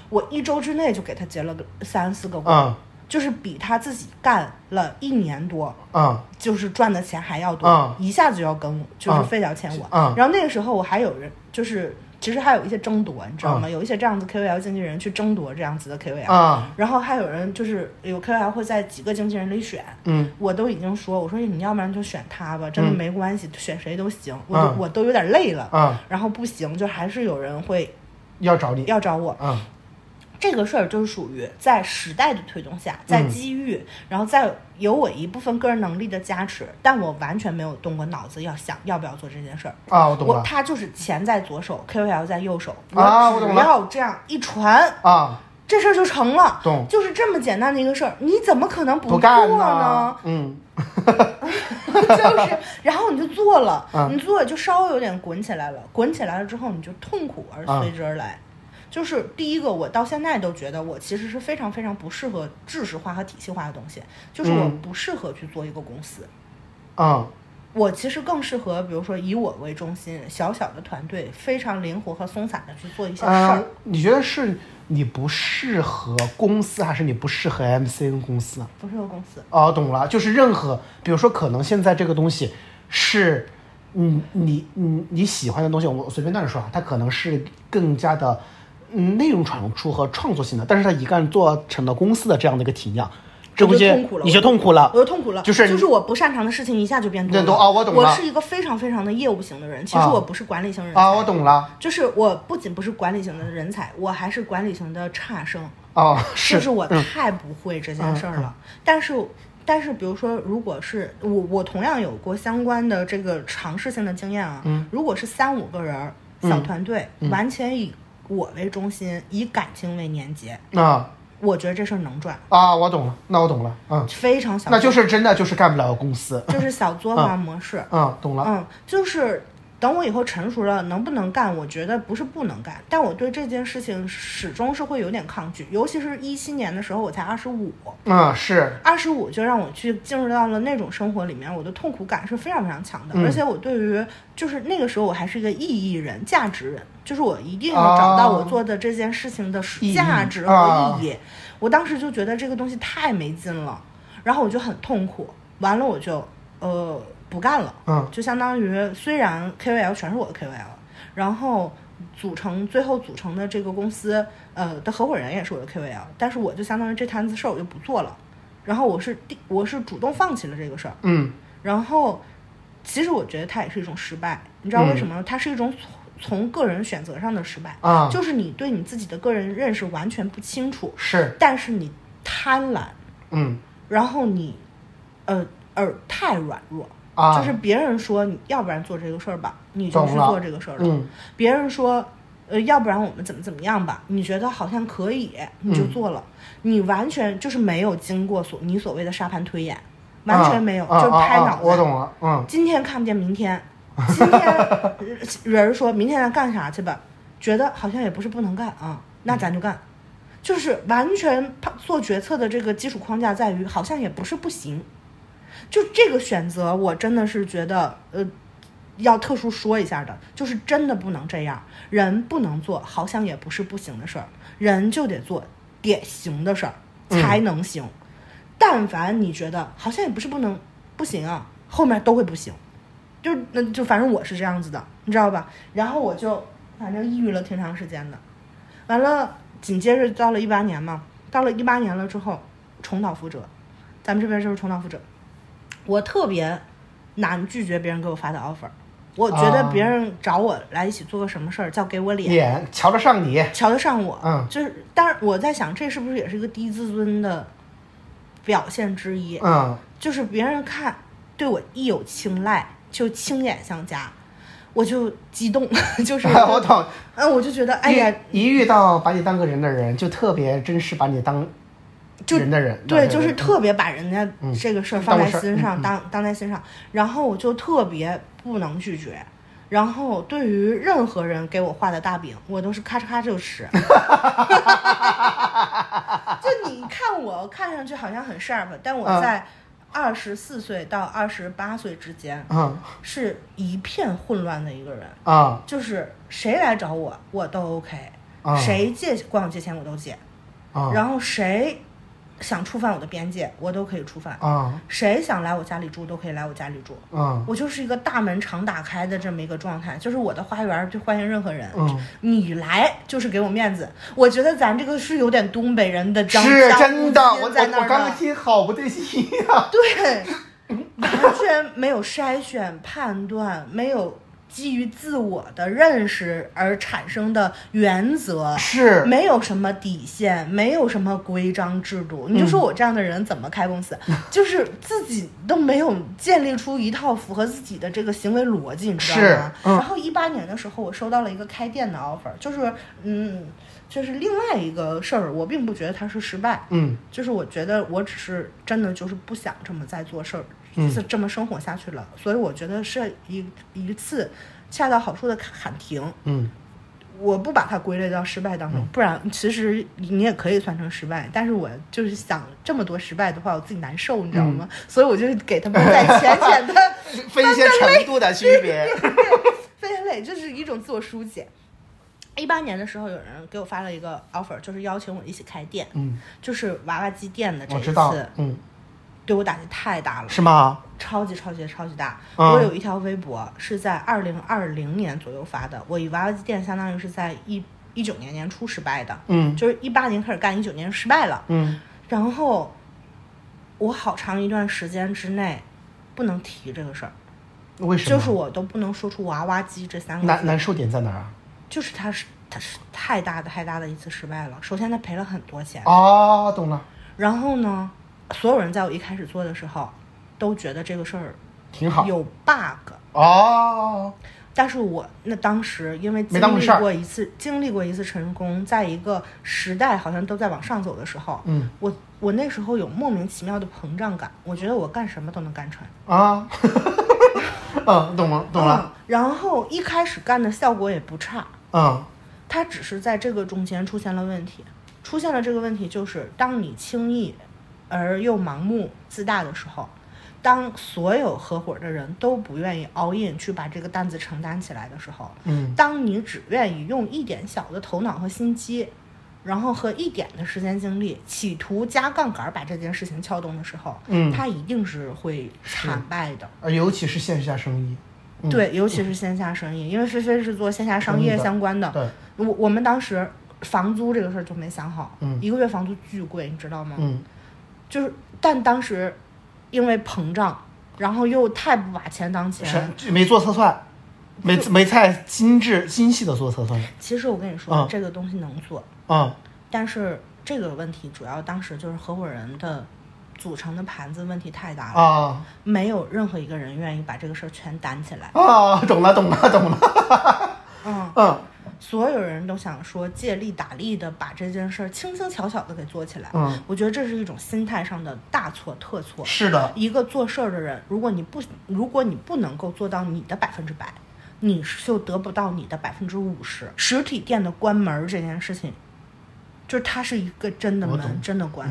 嗯我一周之内就给他结了个三四个嗯就是比他自己干了一年多，嗯就是赚的钱还要多，嗯一下子就要跟我，就是嗯非得要签我。嗯然后那个时候我还有人，就是其实还有一些争夺，你知道吗？嗯有一些这样子 KOL 经纪人去争夺这样子的 KOL，、嗯然后还有人就是有 KOL 会在几个经纪人里选。嗯我都已经说，我说你要不然就选他吧，真的嗯没关系，选谁都行。我都、嗯我都有点累了，嗯，然后不行，就还是有人会要找你要找我。啊这个事儿就是属于在时代的推动下，在嗯机遇，然后在有我一部分个人能力的加持，但我完全没有动过脑子要想要不要做这件事儿。啊，我懂了他就是钱在左手，KOL 在右手，我懂了要这样一传，啊，这事儿就成了。懂就是这么简单的一个事儿，你怎么可能不做不干呢？嗯 就是，然后你就做了，嗯你做了就稍微有点滚起来了，滚起来了之后，你就痛苦而嗯随之而来。就是第一个，我到现在都觉得我其实是非常非常不适合知识化和体系化的东西，就是我嗯不适合去做一个公司。啊我其实更适合，比如说以我为中心，小小的团队，非常灵活和松散的去做一些事啊儿。，你觉得是你不适合公司，还是你不适合 MCN 公司啊？不适合公司。哦，懂了，就是任何，比如说，可能现在这个东西是，嗯，你你你喜欢的东西，我随便乱说啊，它可能是更加的，嗯，内容产出和创作性的，但是他一旦做成了公司的这样的一个体量，这东西我就痛苦了你就痛苦了我。就痛苦了，就是就是我不擅长的事情一下就变多我懂了我是一个非常非常的业务型的人，其实啊我不是管理型人才。啊，我懂了。就是我不仅不是管理型的人才，我还是管理型的差生，哦，就是我嗯太不会这件事儿了。但是，但是比如说，如果是我，我同样有过相关的这个尝试性的经验啊。嗯如果是三五个人儿小嗯团队，完全以我为中心，以感情为连接，啊我觉得这事儿能赚，啊，我懂了，那我懂了，嗯，非常小，那就是真的就是干不了公司，就是小作坊模式。嗯，懂了，嗯，就是等我以后成熟了，能不能干？我觉得不是不能干，但我对这件事情始终是会有点抗拒，尤其是一七年的时候，我才二十五，嗯，是，二十五就让我去进入到了那种生活里面，我的痛苦感是非常非常强的，嗯而且我对于就是那个时候我还是一个意义人、价值人，就是我一定要找到我做的这件事情的价值啊和意义。我当时就觉得这个东西太没劲了，然后我就很痛苦，完了我就呃不干了。嗯。就相当于虽然 KOL 全是我的 KOL，然后组成最后组成的这个公司，呃的合伙人也是我的 KOL，但是我就相当于这摊子事儿我就不做了，然后我是第我是主动放弃了这个事儿，嗯。然后其实我觉得它也是一种失败，你知道为什么？吗？它是一种从从个人选择上的失败，啊，就是你对你自己的个人认识完全不清楚，是，但是你贪婪，嗯。然后你呃耳太软弱。啊，就是别人说你要不然做这个事儿吧，你就去做这个事儿了。嗯别人说，呃，要不然我们怎么怎么样吧，你觉得好像可以，你就做了。你完全就是没有经过所你所谓的沙盘推演，完全没有，啊就拍脑袋。我懂了，嗯今天看不见明天，今天呃人儿说明天咱干啥去吧，觉得好像也不是不能干啊，那咱就干。就是完全做决策的这个基础框架在于，好像也不是不行。就这个选择，我真的是觉得，呃，要特殊说一下的，就是真的不能这样，人不能做，好像也不是不行的事儿，人就得做典型的事儿才能行。但凡你觉得好像也不是不能不行啊，后面都会不行。就那就反正我是这样子的，你知道吧？然后我就反正抑郁了挺长时间的，完了紧接着到了一八年嘛，到了一八年了之后，重蹈覆辙，咱们这边就是重蹈覆辙。我特别难拒绝别人给我发的 offer，我觉得啊别人找我来一起做个什么事儿，叫给我脸，脸瞧得上你，瞧得上我，嗯就是，但是我在想，这是不是也是一个低自尊的表现之一？嗯就是别人看对我一有青睐，就青眼相加，我就激动，就是 我懂。嗯，我就觉得，哎呀，一一遇到把你当个人的人，就特别珍视把你当就人的人。对，就是特别把人家嗯这个事儿放在心上，嗯嗯当当在心上，然后我就特别不能拒绝。然后对于任何人给我画的大饼，我都是咔嚓咔嚓就吃。就你看我看上去好像很 sharp，但我嗯在二十四岁到二十八岁之间嗯是一片混乱的一个人。啊就是谁来找我，我都 OK，、啊谁借管我借钱我都借，啊然后谁想触犯我的边界，我都可以触犯。啊谁想来我家里住，都可以来我家里住。啊我就是一个大门常打开的这么一个状态，就是我的花园就欢迎任何人，嗯你来就是给我面子。我觉得咱这个是有点东北人的张是真的，我我我刚刚听好不对劲呀。对，完全没有筛选判断，没有基于自我的认识而产生的原则，是没有什么底线，没有什么规章制度。你就说我这样的人怎么开公司？就是自己都没有建立出一套符合自己的这个行为逻辑，你知道吗？嗯然后一八年的时候，我收到了一个开店的 offer，就是嗯。就是另外一个事儿，我并不觉得它是失败，嗯就是我觉得我只是真的就是不想这么再做事儿，嗯是这么生活下去了，所以我觉得是一一次恰到好处的喊停。嗯我不把它归类到失败当中，不然其实你也可以算成失败。但是我就是想这么多失败的话，我自己难受，你知道吗？所以我就给他们再浅浅的 分一些程度的区别。分类，这是一种自我疏解。一八年的时候，有人给我发了一个 offer，就是邀请我一起开店，嗯，就是娃娃机店的这一次，，嗯，对我打击太大了。是吗？超级超级超级大。嗯我有一条微博是在二零二零年左右发的，我以娃娃机店相当于是在一一九年年初失败的，嗯就是一八年开始干，一九年失败了。嗯然后我好长一段时间之内不能提这个事儿，为什么？就是我都不能说出娃娃机这三个字，难难受点在哪儿啊？就是它是它是太大的太大的一次失败了。首先，他赔了很多钱，哦，懂了，然后呢，所有人在我一开始做的时候都觉得这个事儿挺好。有 bug。哦，但是我那当时因为经历过一次，经历过一次成功，在一个时代好像都在往上走的时候，嗯我我那时候有莫名其妙的膨胀感，我觉得我干什么都能干成。啊，嗯，懂了，懂了。嗯。然后一开始干的效果也不差，嗯它只是在这个中间出现了问题。出现了这个问题，就是当你轻易而又盲目自大的时候，当所有合伙的人都不愿意 all in 去把这个担子承担起来的时候，嗯当你只愿意用一点小的头脑和心机，然后和一点的时间精力，企图加杠杆儿把这件事情撬动的时候，嗯它一定是会惨败的。呃，尤其是线下生意。嗯对，尤其是线下生意，因为菲菲是做线下商业相关的。对，我我们当时房租这个事儿就没想好，嗯一个月房租巨贵，你知道吗？嗯就是，但当时因为膨胀，然后又太不把钱当钱。是没做测算，没没太精致精细的做测算。其实我跟你说，嗯这个东西能做，嗯但是这个问题主要当时就是合伙人的组成的盘子问题太大了，啊没有任何一个人愿意把这个事儿全担起来。啊，懂了懂了懂了。嗯，嗯所有人都想说借力打力的把这件事儿轻轻巧巧的给做起来。嗯，我觉得这是一种心态上的大错特错。是的。一个做事儿的人，如果你不如果你不能够做到你的百分之百，你就得不到你的百分之五十。实体店的关门儿这件事情，就是它是一个真的门，真的关。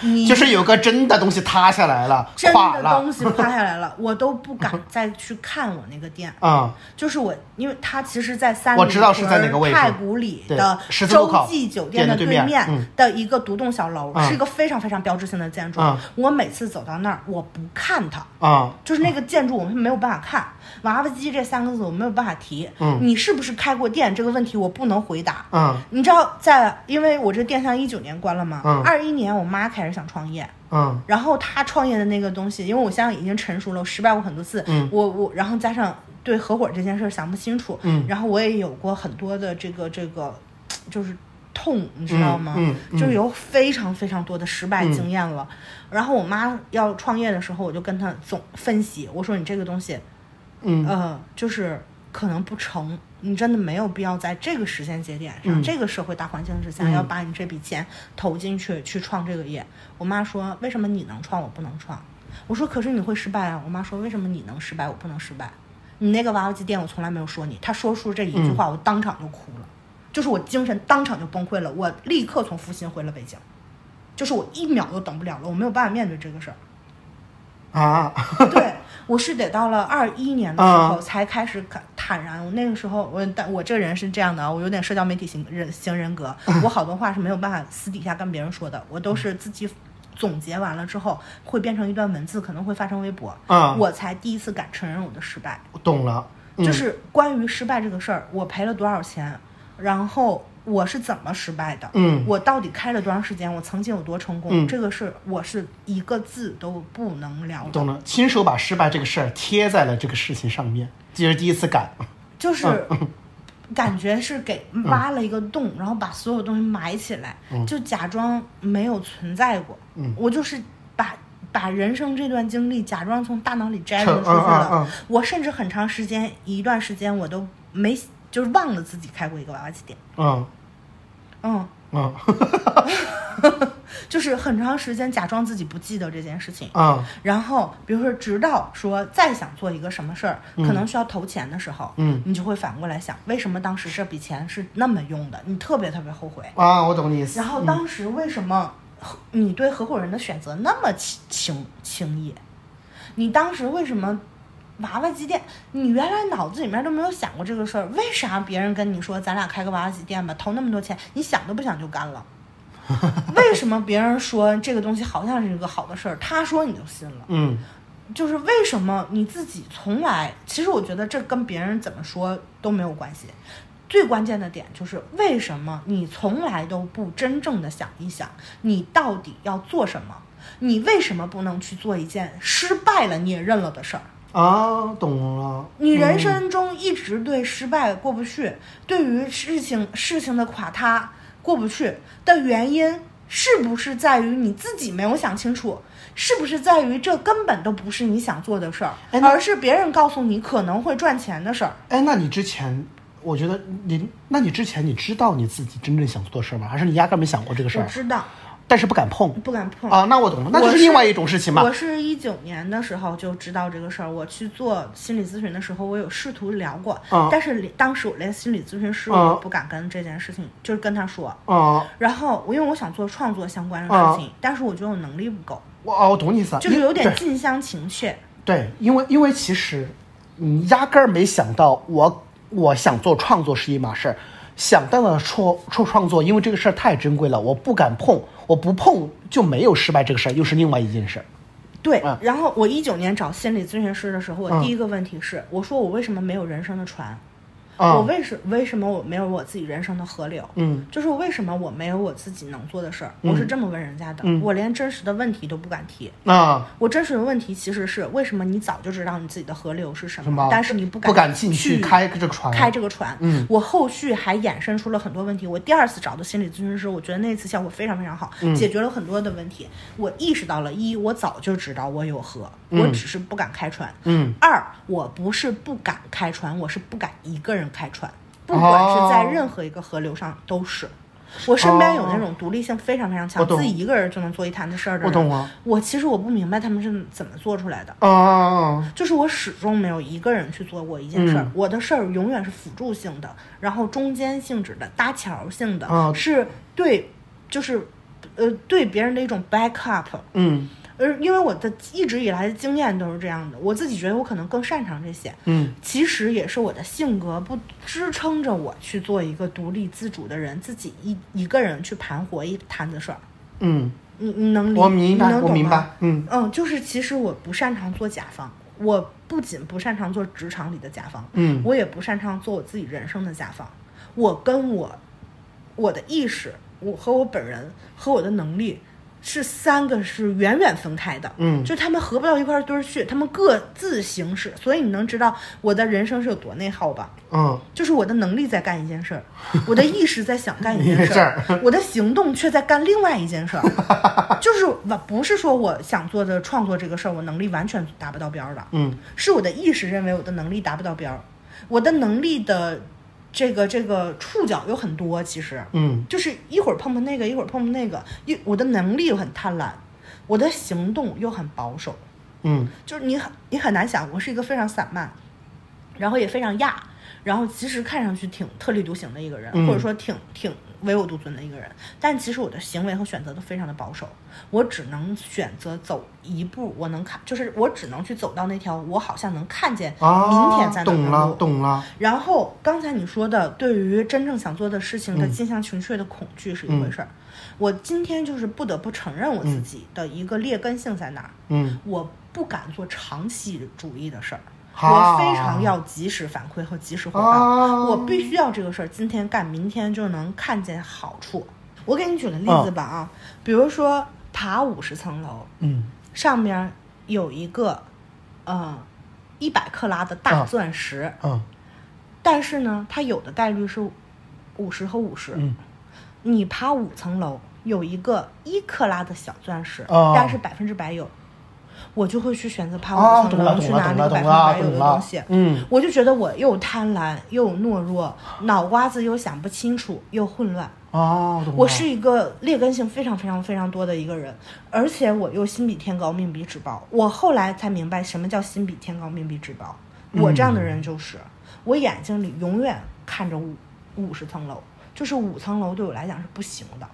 你 你就是有个真的东西塌下来了，真的东西塌下来了，我都不敢再去看我那个店。啊、就是我，因为它其实，在三里我知道是在哪个位置太古里的洲际酒店的对面的一个独栋小楼，嗯是一个非常非常标志性的建筑。嗯我每次走到那儿，我不看它，啊就是那个建筑，我们没有办法看。娃娃机这三个字我没有办法提。嗯你是不是开过店这个问题我不能回答。嗯你知道在，因为我这电商一九年关了嘛，嗯。二一年我妈开始想创业，嗯。然后她创业的那个东西，因为我现在已经成熟了，我失败过很多次，嗯。我我然后加上对合伙这件事儿想不清楚，嗯。然后我也有过很多的这个这个就是痛，你知道吗？嗯嗯。就是有非常非常多的失败经验了。然后我妈要创业的时候，我就跟她总分析，我说你这个东西，嗯。呃，就是可能不成，你真的没有必要在这个时间节点上，嗯这个社会大环境之下，嗯要把你这笔钱投进去去创这个业。我妈说，为什么你能创，我不能创？我说，可是你会失败啊。我妈说，为什么你能失败，我不能失败？你那个娃娃机店，我从来没有说你。她说出这一句话，我当场就哭了，就是我精神当场就崩溃了，我立刻从阜新回了北京，就是我一秒都等不了了，我没有办法面对这个事儿。啊对，我是得到了二一年的时候嗯才开始坦坦然。我那个时候，我但我这个人是这样的啊，我有点社交媒体型人型人格，我好多话是没有办法私底下跟别人说的，我都是自己总结完了之后，会变成一段文字，可能会发成微博，啊，我才第一次敢承认我的失败。我懂了，嗯就是关于失败这个事儿，我赔了多少钱，然后我是怎么失败的，嗯。我到底开了多长时间，我曾经有多成功，嗯。这个是我是一个字都不能聊的。懂了，亲手把失败这个事儿贴在了这个事情上面，这是第一次敢。就是嗯。感觉是给挖了一个洞，然后把所有东西埋起来，就假装没有存在过。嗯。我就是把把人生这段经历假装从大脑里摘成出去了。嗯嗯。我甚至很长时间一段时间我都没就是忘了自己开过一个娃娃机店。嗯嗯，嗯 就是很长时间假装自己不记得这件事情。嗯然后，比如说，直到说再想做一个什么事儿，可能需要投钱的时候，嗯你就会反过来想，为什么当时这笔钱是那么用的？你特别特别后悔。啊，我懂你意思。然后当时为什么你对合伙人的选择那么轻轻轻易？你当时为什么娃娃机店？你原来脑子里面都没有想过这个事儿，为啥别人跟你说咱俩开个娃娃机店吧，投那么多钱，你想都不想就干了？为什么别人说这个东西好像是一个好的事儿，他说你就信了？嗯就是为什么你自己从来，其实我觉得这跟别人怎么说都没有关系。最关键的点就是为什么你从来都不真正的想一想，你到底要做什么？你为什么不能去做一件失败了你也认了的事儿？啊，懂了。你人生中一直对失败过不去，对于事情事情的垮塌过不去的原因，是不是在于你自己没有想清楚？是不是在于这根本都不是你想做的事儿，哎而是别人告诉你可能会赚钱的事儿？哎，那你之前，我觉得你，那你之前你知道你自己真正想做的事儿吗？还是你压根儿没想过这个事儿？我知道，但是不敢碰不敢碰啊。那我懂了，那就是另外一种事情嘛我。是一九年的时候就知道这个事儿，我去做心理咨询的时候，我有试图聊过，嗯但是连当时我连心理咨询师嗯我都不敢跟这件事情，就是跟他说。啊，然后我因为我想做创作相关的嗯事情，但是我觉得我能力不够，我哦，我懂你意思了，就是有点近乡情怯。对，因为因为其实你压根儿没想到我我想做创作是一码事儿，想到了创创创作，因为这个事儿太珍贵了，我不敢碰，我不碰就没有失败这个事儿，又是另外一件事儿。对，嗯然后我一九年找心理咨询师的时候，我嗯第一个问题是，我说我为什么没有人生的船？啊我为什为什么我没有我自己人生的河流？嗯，就是为什么我没有我自己能做的事儿？嗯我是这么问人家的，嗯我连真实的问题都不敢提。啊，我真实的问题其实是为什么你早就知道你自己的河流是什么，什么但是你不敢不敢进去去开这个船，开这个船。嗯我后续还衍生出了很多问题。我第二次找的心理咨询师，我觉得那次效果非常非常好，嗯解决了很多的问题。我意识到了一，我早就知道我有河，嗯我只是不敢开船。嗯二，我不是不敢开船，我是不敢一个人开船，不管是在哦任何一个河流上都是。我身边有那种独立性非常非常强，自己一个人就能做一摊子事儿的人。我懂啊。我其实我不明白他们是怎么做出来的。啊，就是我始终没有一个人去做过一件事儿，嗯我的事儿永远是辅助性的，然后中间性质的、搭桥性的，啊是对，就是呃对别人的一种 backup。嗯而因为我的一直以来的经验都是这样的，我自己觉得我可能更擅长这些，嗯其实也是我的性格不支撑着我去做一个独立自主的人，自己一一个人去盘活一摊子事儿。嗯，你你能理我明白，我明白，嗯嗯，就是其实我不擅长做甲方，我不仅不擅长做职场里的甲方，嗯我也不擅长做我自己人生的甲方。我跟我我的意识，我和我本人和我的能力是三个是远远分开的，嗯就他们合不到一块儿堆儿去，他们各自行事。所以你能知道我的人生是有多内耗吧？嗯就是我的能力在干一件事儿，我的意识在想干一件事 事儿儿，我的行动却在干另外一件事儿。就是我不是说我想做的创作这个事儿，我能力完全达不到标儿的，嗯是我的意识认为我的能力达不到标儿，我的能力的这个这个触角有很多，其实。嗯。就是一会儿碰碰那个，一会儿碰碰那个，一我的能力又很贪婪，我的行动又很保守。嗯。就是你很你很难想，我是一个非常散漫，然后也非常亚，然后其实看上去挺特立独行的一个人，嗯。或者说挺挺唯我独尊的一个人，但其实我的行为和选择都非常的保守，我只能选择走一步，我能看，就是我只能去走到那条我好像能看见啊，明天在哪懂了的路。懂了，然后刚才你说的，对于真正想做的事情的嗯近乡情怯的恐惧是一回事儿。我今天就是不得不承认我自己的一个劣根性在哪儿，嗯，我不敢做长期主义的事儿。好。我非常要及时反馈和及时回报，啊。我必须要这个事儿今天干，明天就能看见好处。我给你举个例子吧啊，比如说爬五十层楼，嗯。上面有一个呃一百克拉的大啊钻石，嗯但是呢，它有的概率是五十和五十、嗯。你爬五层楼，有一个一克拉的小钻石，哦。但是百分之百有，我就会去选择爬啊，五层楼、去拿那个百分之百有的东西。，嗯我就觉得我又贪婪又懦弱，脑瓜子又想不清楚又混乱。哦，我是一个劣根性非常非常非常多的一个人，而且我又心比天高，命比纸薄。我后来才明白什么叫心比天高，命比纸薄。我这样的人就是，我眼睛里永远看着五五十层楼，就是五层楼对我来讲是不行的。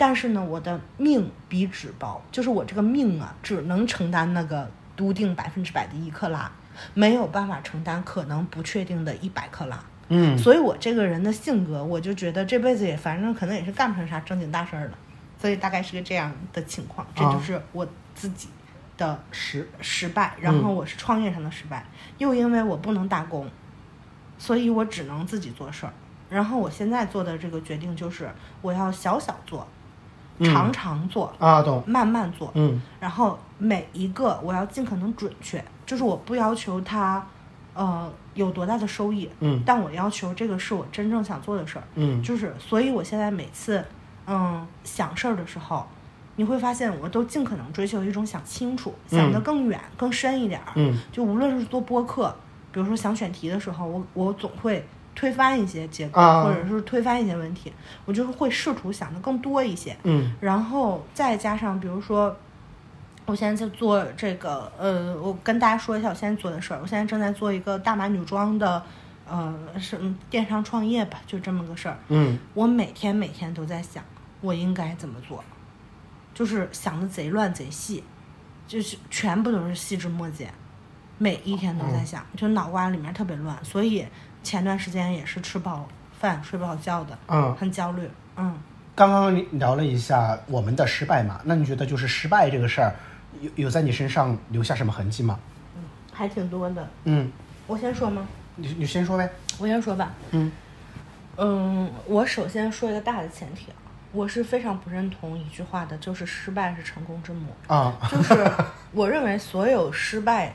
但是呢，我的命比纸薄，就是我这个命啊，只能承担那个笃定百分之百的一克拉，没有办法承担可能不确定的一百克拉。嗯所以我这个人的性格，我就觉得这辈子也反正可能也是干不成啥正经大事儿了，所以大概是个这样的情况。这啊就是我自己的失失败，然后我是创业上的失败，又因为我不能打工，所以我只能自己做事儿。然后我现在做的这个决定就是，我要小小做，嗯常常做，啊，懂，慢慢做，嗯。然后每一个我要尽可能准确，就是我不要求它，呃，有多大的收益，嗯。但我要求这个是我真正想做的事儿，嗯。就是，所以我现在每次，嗯，想事儿的时候，你会发现我都尽可能追求一种想清楚、想得嗯更远、更深一点儿。嗯。就无论是做播客，比如说想选题的时候，我我总会推翻一些结构，啊或者是推翻一些问题，我就是会试图想的更多一些。嗯然后再加上，比如说，我现在在做这个，呃，我跟大家说一下我现在做的事儿。我现在正在做一个大码女装的，呃，是嗯电商创业吧，就这么个事儿。嗯我每天每天都在想，我应该怎么做，就是想的贼乱贼细，就是全部都是细枝末节，每一天都在想，就脑瓜里面特别乱。所以前段时间也是吃不好饭、睡不好觉的，嗯，很焦虑。嗯。刚刚你聊了一下我们的失败嘛，那你觉得就是失败这个事儿，有有在你身上留下什么痕迹吗？嗯还挺多的。嗯，我先说吗？你你先说呗。我先说吧。嗯嗯，我首先说一个大的前提啊，我是非常不认同一句话的，就是失败是成功之母。啊，就是我认为所有失败，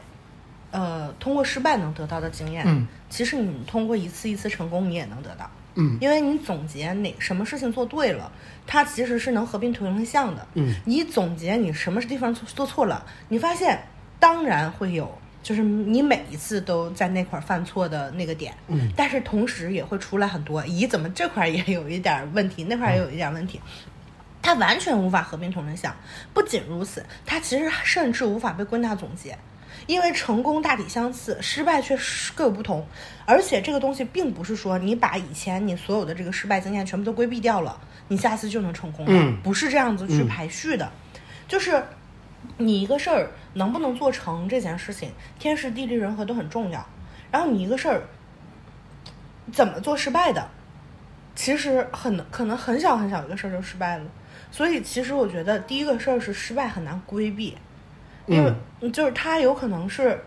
呃，通过失败能得到的经验，嗯其实你通过一次一次成功，你也能得到。嗯因为你总结哪什么事情做对了，它其实是能合并图形项的。嗯，你总结你什么地方做做错了，你发现当然会有，就是你每一次都在那块儿犯错的那个点。嗯，但是同时也会出来很多，咦，怎么这块儿也有一点儿问题，那块儿也有一点儿问题。它完全无法合并同类项。不仅如此，它其实甚至无法被归纳总结，因为成功大体相似，失败却是各有不同。而且这个东西并不是说你把以前你所有的这个失败经验全部都规避掉了，你下次就能成功了，嗯不是这样子去排序的，就是。你一个事儿能不能做成这件事情，天时地利人和都很重要。然后你一个事儿怎么做失败的，其实很可能很小很小一个事儿就失败了。所以其实我觉得第一个事儿是失败很难规避，因为就是它有可能是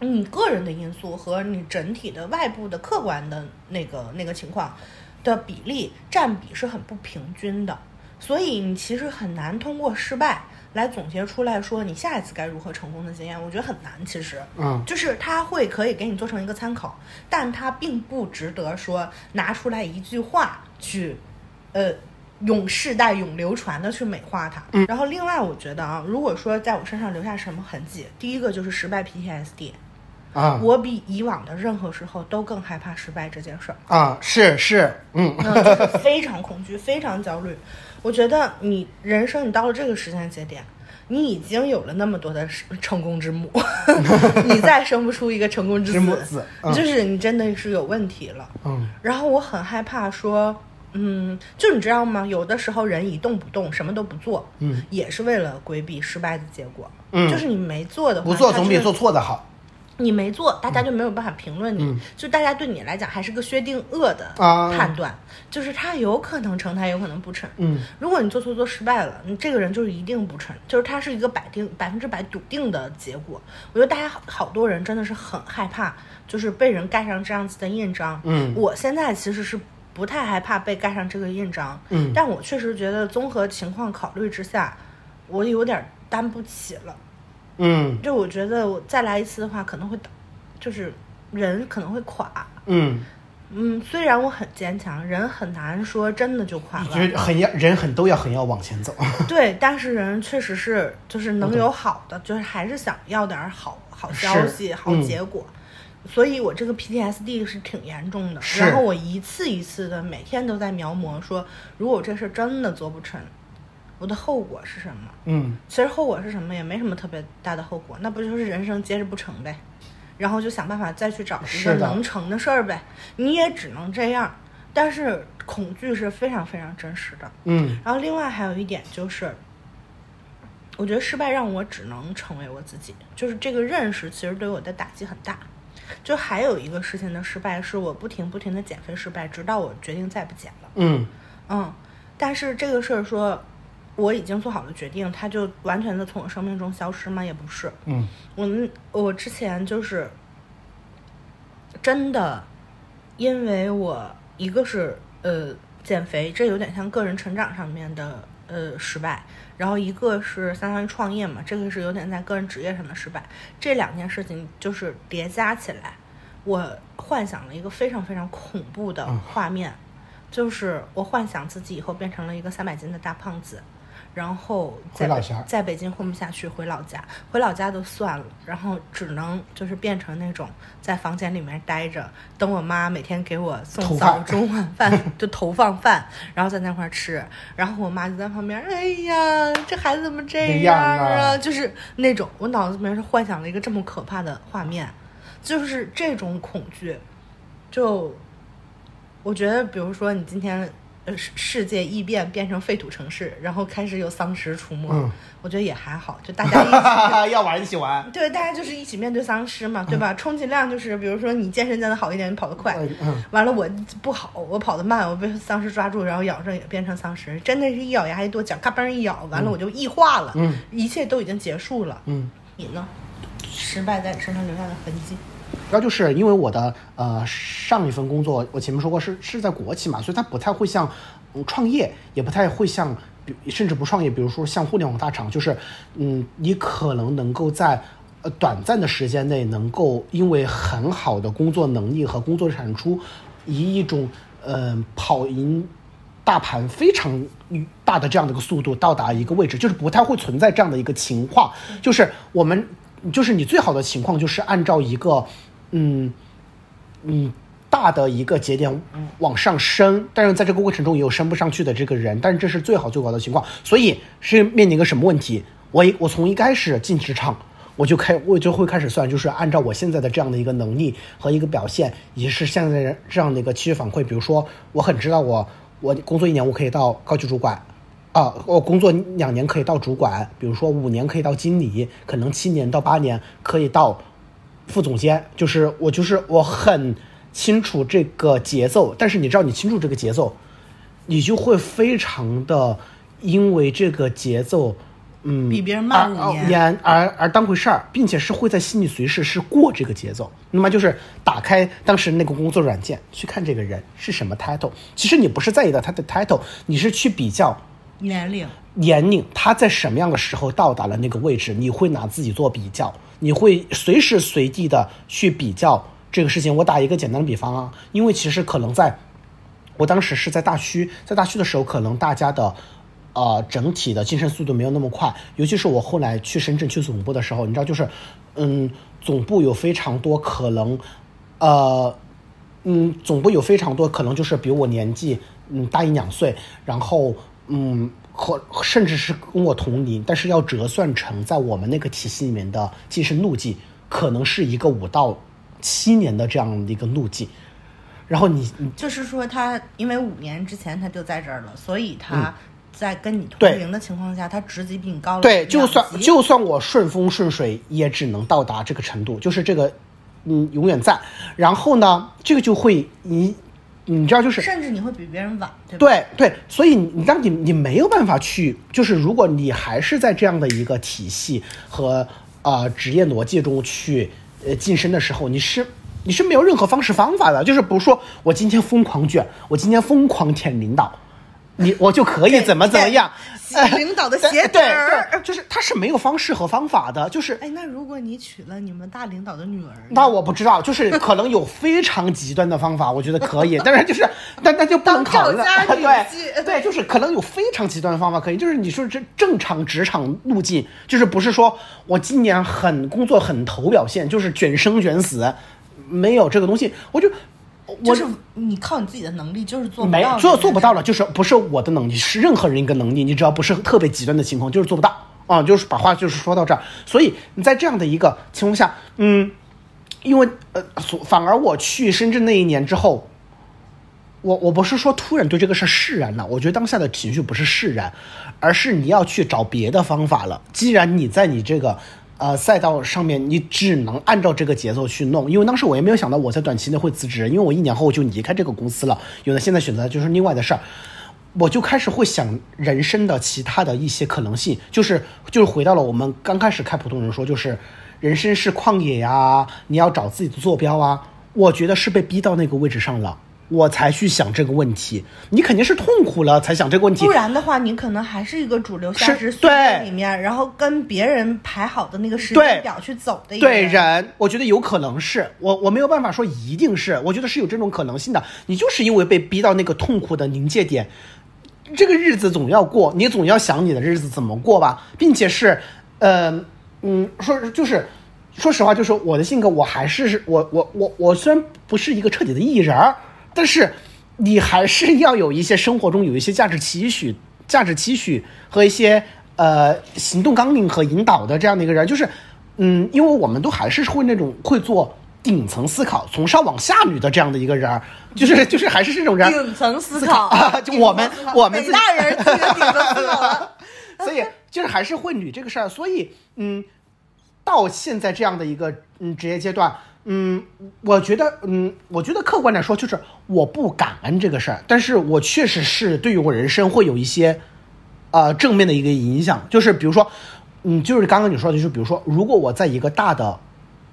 你个人的因素和你整体的外部的客观的那个那个情况的比例占比是很不平均的，所以你其实很难通过失败来总结出来说你下一次该如何成功的经验，我觉得很难。其实，嗯就是它会可以给你做成一个参考，但它并不值得说拿出来一句话去，呃，永世代永流传的去美化它。嗯然后另外我觉得啊，如果说在我身上留下什么痕迹，第一个就是失败 PTSD，啊我比以往的任何时候都更害怕失败这件事儿。啊，是是，嗯 嗯，就是非常恐惧，非常焦虑。我觉得你人生你到了这个时间节点，你已经有了那么多的成功之母，你再生不出一个成功之之母子嗯就是你真的是有问题了。嗯然后我很害怕说，嗯，就你知道吗？有的时候人一动不动，什么都不做，嗯，也是为了规避失败的结果。嗯就是你没做的话，不做总比做错的好。你没做，大家就没有办法评论你，嗯就大家对你来讲还是个薛定谔的啊判断，就是他有可能成，他有可能不成。嗯如果你做错做失败了，你这个人就是一定不成，就是他是一个百定百分之百笃定的结果。我觉得大家好好多人真的是很害怕，就是被人盖上这样子的印章。嗯我现在其实是不太害怕被盖上这个印章，嗯但我确实觉得综合情况考虑之下，我有点担不起了。嗯就我觉得我再来一次的话，可能会倒，就是人可能会垮。嗯，嗯，虽然我很坚强，人很难说真的就垮了觉得了。很要人很都要很要往前走。对，但是人确实是就是能有好的，就是还是想要点儿好好消息、好嗯结果。所以我这个 PTSD 是挺严重的，然后我一次一次的每天都在描摹说，如果我这事儿真的做不成，我的后果是什么？嗯其实后果是什么也没什么特别大的后果，那不就是人生接着不成呗，然后就想办法再去找一个能成的事儿呗，你也只能这样。但是恐惧是非常非常真实的。嗯然后另外还有一点就是，我觉得失败让我只能成为我自己，就是这个认识其实对我的打击很大。就还有一个事情的失败是我不停不停的减肥失败，直到我决定再不减了。嗯嗯，但是这个事儿说我已经做好了决定，它就完全的从我生命中消失吗？也不是。嗯我们我之前就是真的，因为我一个是呃减肥，这有点像个人成长上面的呃失败，然后一个是相当于创业嘛，这个是有点在个人职业上的失败，这两件事情就是叠加起来，我幻想了一个非常非常恐怖的画面，就是我幻想自己以后变成了一个三百斤的大胖子。然后在在北京混不下去，回老家，回老家都算了，然后只能就是变成那种在房间里面待着，等我妈每天给我送早中晚饭，就投放饭，然后在那块儿吃，然后我妈就在旁边，哎呀，这孩子怎么这样啊。就是那种我脑子里面是幻想了一个这么可怕的画面，就是这种恐惧，就我觉得，比如说你今天呃世世界异变变成废土城市，然后开始有丧尸出没，嗯我觉得也还好，就大 家一起。要玩一起玩。对，大家就是一起面对丧尸嘛，对吧？充其量就是，比如说你健身健得好一点，你跑得快，嗯，完了我不好，我跑得慢，我被丧尸抓住，然后咬上也变成丧尸，真的是一咬牙一跺脚，咔嘣一咬，完了我就异化了，嗯一切都已经结束了。嗯，你呢？失败在你身上留下的痕迹。主要就是因为我的呃上一份工作，我前面说过是是在国企嘛，所以它不太会像嗯创业，也不太会像，比甚至不创业，比如说像互联网大厂，就是嗯，你可能能够在呃短暂的时间内，能够因为很好的工作能力和工作产出，以一种呃跑赢大盘非常大的这样的一个速度到达一个位置，就是不太会存在这样的一个情况。就是我们，就是你最好的情况就是按照一个，嗯嗯大的一个节点往上升，但是在这个过程中也有升不上去的这个人，但是这是最好最好的情况。所以是面临一个什么问题？我我从一开始进职场。我就开，我就会开始算，就是按照我现在的这样的一个能力和一个表现，以及是现在这样的一个期许反馈。比如说，我很知道我我工作一年我可以到高级主管，啊，我工作两年可以到主管，比如说五年可以到经理，可能七年到八年可以到副总监。就是我就是我很清楚这个节奏，但是你知道你清楚这个节奏，你就会非常的因为这个节奏。嗯，比别人慢而五年年而而当回事儿，并且是会在心里随时是过这个节奏。那么就是打开当时那个工作软件，去看这个人是什么 title。其实你不是在意的他的 title，你是去比较年龄，年龄，他在什么样的时候到达了那个位置，你会拿自己做比较，你会随时随地的去比较这个事情。我打一个简单的比方啊，因为其实可能在，我当时是在大区，在大区的时候，可能大家的。呃，整体的晋升速度没有那么快，尤其是我后来去深圳去总部的时候，你知道，就是，嗯，总部有非常多可能，呃，嗯，总部有非常多可能就是比我年纪嗯大一两岁，然后嗯和甚至是跟我同龄，但是要折算成在我们那个体系里面的晋升路径，可能是一个五到七年的这样的一个路径。然后你你就是说他因为五年之前他就在这儿了，所以他在跟你同龄的情况下，他职级比你高了对，就算就算我顺风顺水，也只能到达这个程度，就是这个，嗯，永远在。然后呢，这个就会你，你知道，就是甚至你会比别人晚，对吧？对对，所以你当你你没有办法去，就是如果你还是在这样的一个体系和呃职业逻辑中去呃晋升的时候，你是你是没有任何方式方法的。就是比如说，我今天疯狂卷，我今天疯狂舔领导，你我就可以怎么怎么样，洗 领导的鞋底儿。对，就是他是没有方式和方法的，就是哎，那如果你娶了你们大领导的女儿，那我不知道，就是可能有非常极端的方法，我觉得可以，但是就是，但那就不能考虑了。对对，就是可能有非常极端的方法可以，就是你说这正常职场路径，就是不是说我今年很工作很投表现，就是卷生卷死，没有这个东西，我就我就是你靠你自己的能力就是做不没到，做做不到了，。就是不是我的能力，是任何人一个能力。你只要不是特别极端的情况，就是做不到啊。就是把话就是说到这儿，所以你在这样的一个情况下，嗯，因为呃，所反而我去深圳那一年之后，我我不是说突然对这个事儿释然了，我觉得当下的情绪不是释然，而是你要去找别的方法了。既然你在你这个呃赛道上面，你只能按照这个节奏去弄。因为当时我也没有想到我在短期内会辞职，因为我一年后就离开这个公司了。有的现在选择就是另外的事儿。我就开始会想人生的其他的一些可能性，就是就是回到了我们刚开始开普通人说，就是人生是旷野呀，你要找自己的坐标啊。我觉得是被逼到那个位置上了，我才去想这个问题。你肯定是痛苦了才想这个问题不，然的话，你可能还是一个主流价值是速度对里面，然后跟别人排好的那个时间表去走的一个对人。人，我觉得有可能是我，我没有办法说一定是，我觉得是有这种可能性的。你就是因为被逼到那个痛苦的临界点，这个日子总要过，你总要想你的日子怎么过吧，并且是，呃，嗯，说就是，说实话，就是我的性格，我还是我我我我虽然不是一个彻底的艺人儿，但是你还是要有一些生活中有一些价值期许、价值期许和一些呃行动纲领和引导的这样的一个人，就是，嗯，因为我们都还是会那种会做。顶层思考，从上往下捋的这样的一个人儿，就是 就是还是这种人，顶层思考啊，就 我们我们大人自己的顶层思考了。所以就是还是会捋这个事儿，所以嗯，到现在这样的一个嗯职业阶段，嗯，我觉得嗯，我觉得客观来说，就是我不感恩这个事儿，但是我确实是对于我人生会有一些呃正面的一个影响，就是比如说，嗯，就是刚刚你说的，就是比如说，如果我在一个大的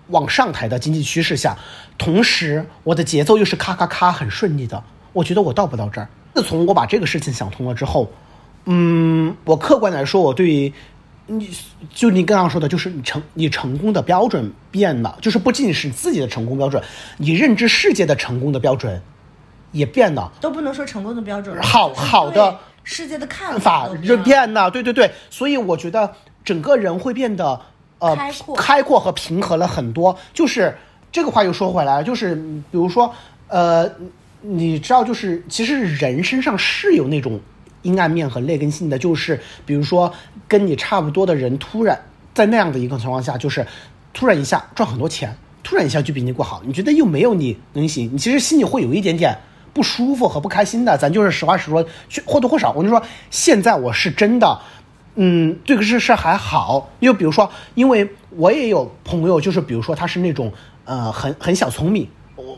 往上抬的经济趋势下，同时我的节奏又是咔咔咔很顺利的，我觉得我到不到这儿。自从我把这个事情想通了之后，嗯，我客观来说，我对于你就你刚刚说的，就是你成你成功的标准变了，就是不仅仅是自己的成功标准，你认知世界的成功的标准也变了。都不能说成功的标准，好好的世界的看法就变了，对对对，所以我觉得整个人会变得呃开阔开阔和平和了很多。就是这个话又说回来了，就是嗯比如说呃，你知道，就是其实人身上是有那种阴暗面和劣根性的，就是比如说跟你差不多的人，突然在那样的一个情况下，就是突然一下赚很多钱，突然一下就比你过好，你觉得又没有你能行，你其实心里会有一点点。不舒服和不开心的，咱就是实话实说，或多或少，我就说，现在我是真的，嗯，这个事事还好，又比如说，因为我也有朋友，就是比如说他是那种呃很很小聪明，